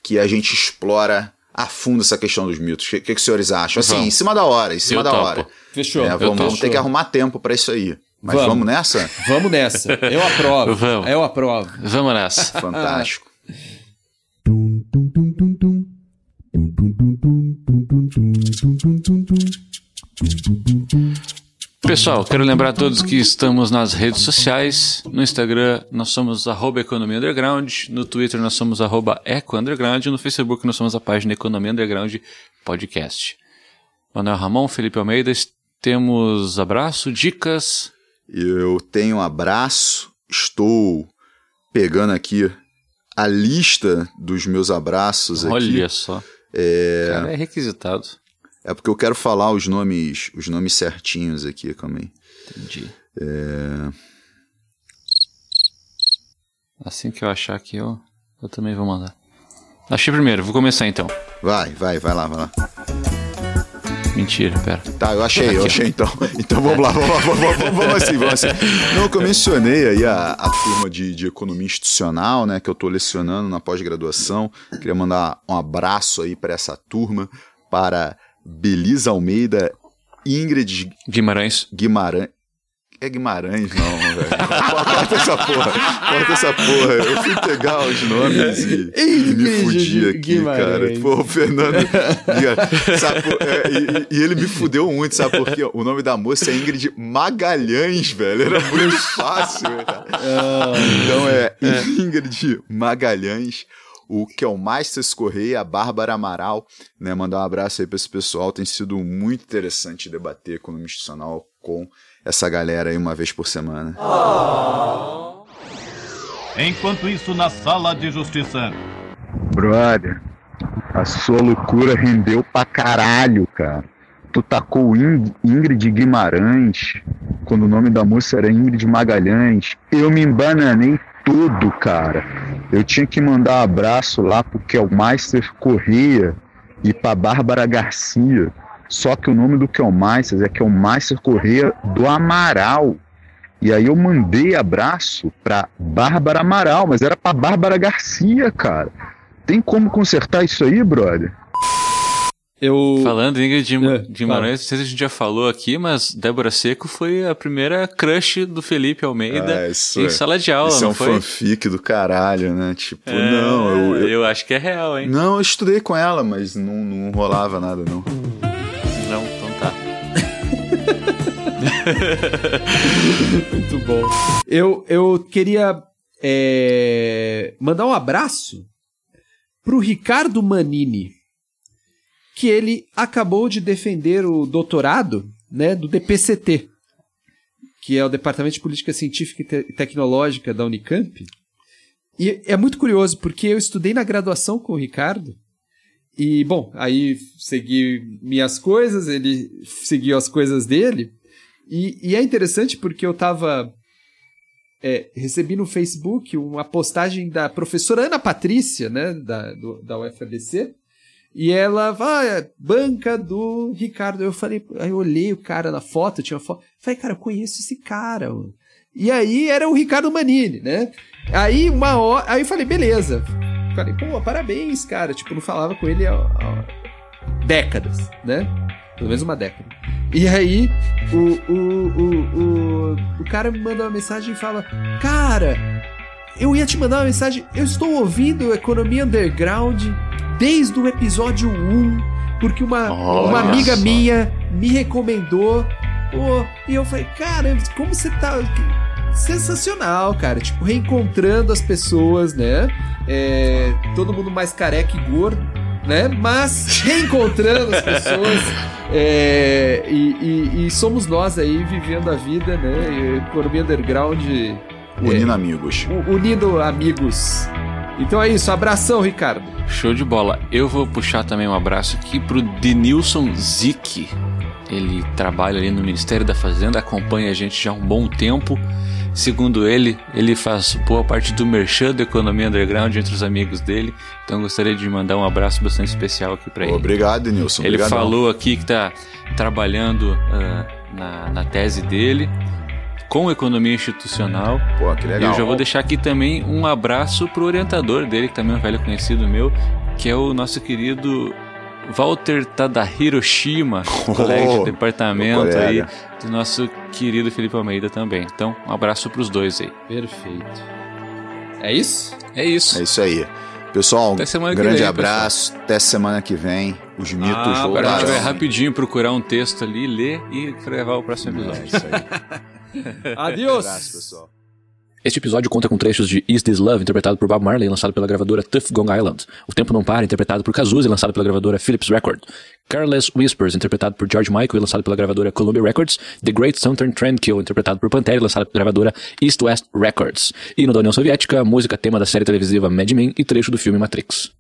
que a gente explora a fundo essa questão dos mitos. O que, que, que os senhores acham? Assim, Vamos. em cima da hora, em cima Eu da topo. hora. Fechou. É, vamos, vamos ter que arrumar tempo pra isso aí. Mas Vamos. vamos, nessa? Vamos nessa. Eu aprovo. Vamos. Eu aprovo. Vamos nessa. Fantástico. Pessoal, quero lembrar a todos que estamos nas redes sociais. No Instagram, nós somos Economia Underground. No Twitter, nós somos Eco Underground. No Facebook, nós somos a página Economia Underground Podcast. Manuel Ramon, Felipe Almeida, temos abraço, dicas. Eu tenho um abraço, estou pegando aqui a lista dos meus abraços aqui. Olha só. É, Cara, é requisitado. é porque eu quero falar os nomes, os nomes certinhos aqui, calma aí. Entendi. É, Assim que eu achar aqui, eu, eu também vou mandar. Achei primeiro, vou começar então. vai, vai, vai lá, vai lá. Mentira, pera. Tá, eu achei, eu Aqui, achei então. Então vamos lá, vamos lá, vamos, vamos, vamos assim, vamos assim. Não, que eu mencionei aí a, a turma de, de economia institucional, né, que eu tô lecionando na pós-graduação. Queria mandar um abraço aí para essa turma, para Belisa Almeida, Ingrid Guimarães. Guimarães. É Guimarães, não, velho. Corta essa porra. Corta essa porra. Eu fui pegar os nomes e, e me fudi aqui, Guimarães. cara. Pô, o Fernando. Sabe, é, e, e ele me fudeu muito, sabe por quê? O nome da moça é Ingrid Magalhães, velho. Era muito fácil, velho. Então é Ingrid Magalhães. O Kelmasters Correia, a Bárbara Amaral, né? Mandar um abraço aí pra esse pessoal. Tem sido muito interessante debater economia institucional com essa galera aí uma vez por semana. Enquanto isso, na sala de justiça. Brother, a sua loucura rendeu pra caralho, cara. Tu tacou In- Ingrid Guimarães, quando o nome da moça era Ingrid Magalhães. Eu me embananei todo, cara. Eu tinha que mandar um abraço lá pro Kelmeister Corrêa e pra Bárbara Garcia. Só que o nome do Kelmeister é Kelmeister Corrêa do Amaral. E aí eu mandei abraço pra Bárbara Amaral, mas era pra Bárbara Garcia, cara. Tem como consertar isso aí, brother? Eu. Falando em Ingrid Guima- É, Guimarães, não sei se a gente já falou aqui, mas Débora Seco foi a primeira crush do Felipe Almeida Ah, isso em é- sala de aula, Isso é não um foi? fanfic do caralho, né? Tipo, É, não, eu, eu- eu acho que é real, hein? Não, eu estudei com ela, mas não, não rolava nada, não. Não. Muito bom. Eu, eu queria é, mandar um abraço pro Ricardo Manini, que ele acabou de defender o doutorado né, do DPCT, que é o Departamento de Política Científica e Te- Tecnológica da Unicamp. E é muito curioso, porque eu estudei na graduação com o Ricardo, e, bom, aí segui minhas coisas, ele seguiu as coisas dele, e, e é interessante porque eu tava. é, recebi no Facebook uma postagem da professora Ana Patrícia, né, da, do- da UFABC, e ela, ah, é, banca do Ricardo. Eu falei, aí eu olhei o cara na foto, tinha uma foto, falei, cara, eu conheço esse cara. E aí era o Ricardo Manini, né? Aí uma hora, aí eu falei, beleza. Falei, pô, parabéns, cara. Tipo, não falava com ele há, há- décadas, né? Pelo menos uma década. E aí, o, o, o, o, o cara me manda uma mensagem e fala: Cara, eu ia te mandar uma mensagem. Eu estou ouvindo Economia Underground desde o episódio 1, porque uma, Olha uma amiga só. minha me recomendou. Pô, e eu falei, cara, como você tá. Sensacional, cara. Tipo, reencontrando as pessoas, né? É, todo mundo mais careca e gordo, né? Mas reencontrando as pessoas. é, e, e- e somos nós aí vivendo a vida, né? Economia Underground Unindo amigos. u- unindo amigos. Então é isso, abração, Ricardo. Show de bola. Eu vou puxar também um abraço aqui pro Denilson Zick. Ele trabalha ali no Ministério da Fazenda, acompanha a gente já há um bom tempo. Segundo ele, ele faz boa parte do merchan da economia underground entre os amigos dele. Então gostaria de mandar um abraço bastante especial aqui para ele. Obrigado, Nilson. Ele Obrigadão. falou aqui que está trabalhando ah, na, na tese dele com economia institucional. Pô, que E legal. eu já vou deixar aqui também um abraço pro orientador dele, que também é um velho conhecido meu, que é o nosso querido Walter Tadahiro Shima, colega de departamento aí do nosso querido Felipe Almeida também. Então, um abraço pros dois aí. Perfeito. É isso? É isso. É isso aí. Pessoal, Até semana que grande vem, abraço. Até semana que vem. Os mitos Ah, Agora a gente voltarão. vai rapidinho procurar um texto ali, ler e gravar o próximo É episódio. isso aí. Adiós. abraço, pessoal. Este episódio conta com trechos de Is This Love, interpretado por Bob Marley, lançado pela gravadora Tough Gong Island. O Tempo Não Para, interpretado por Cazuza, lançado pela gravadora Philips Record. Careless Whispers, interpretado por George Michael e lançado pela gravadora Columbia Records. The Great Southern Trendkill, interpretado por Pantera e lançado pela gravadora East West Records. E no da União Soviética, música tema da série televisiva Mad Men e trecho do filme Matrix.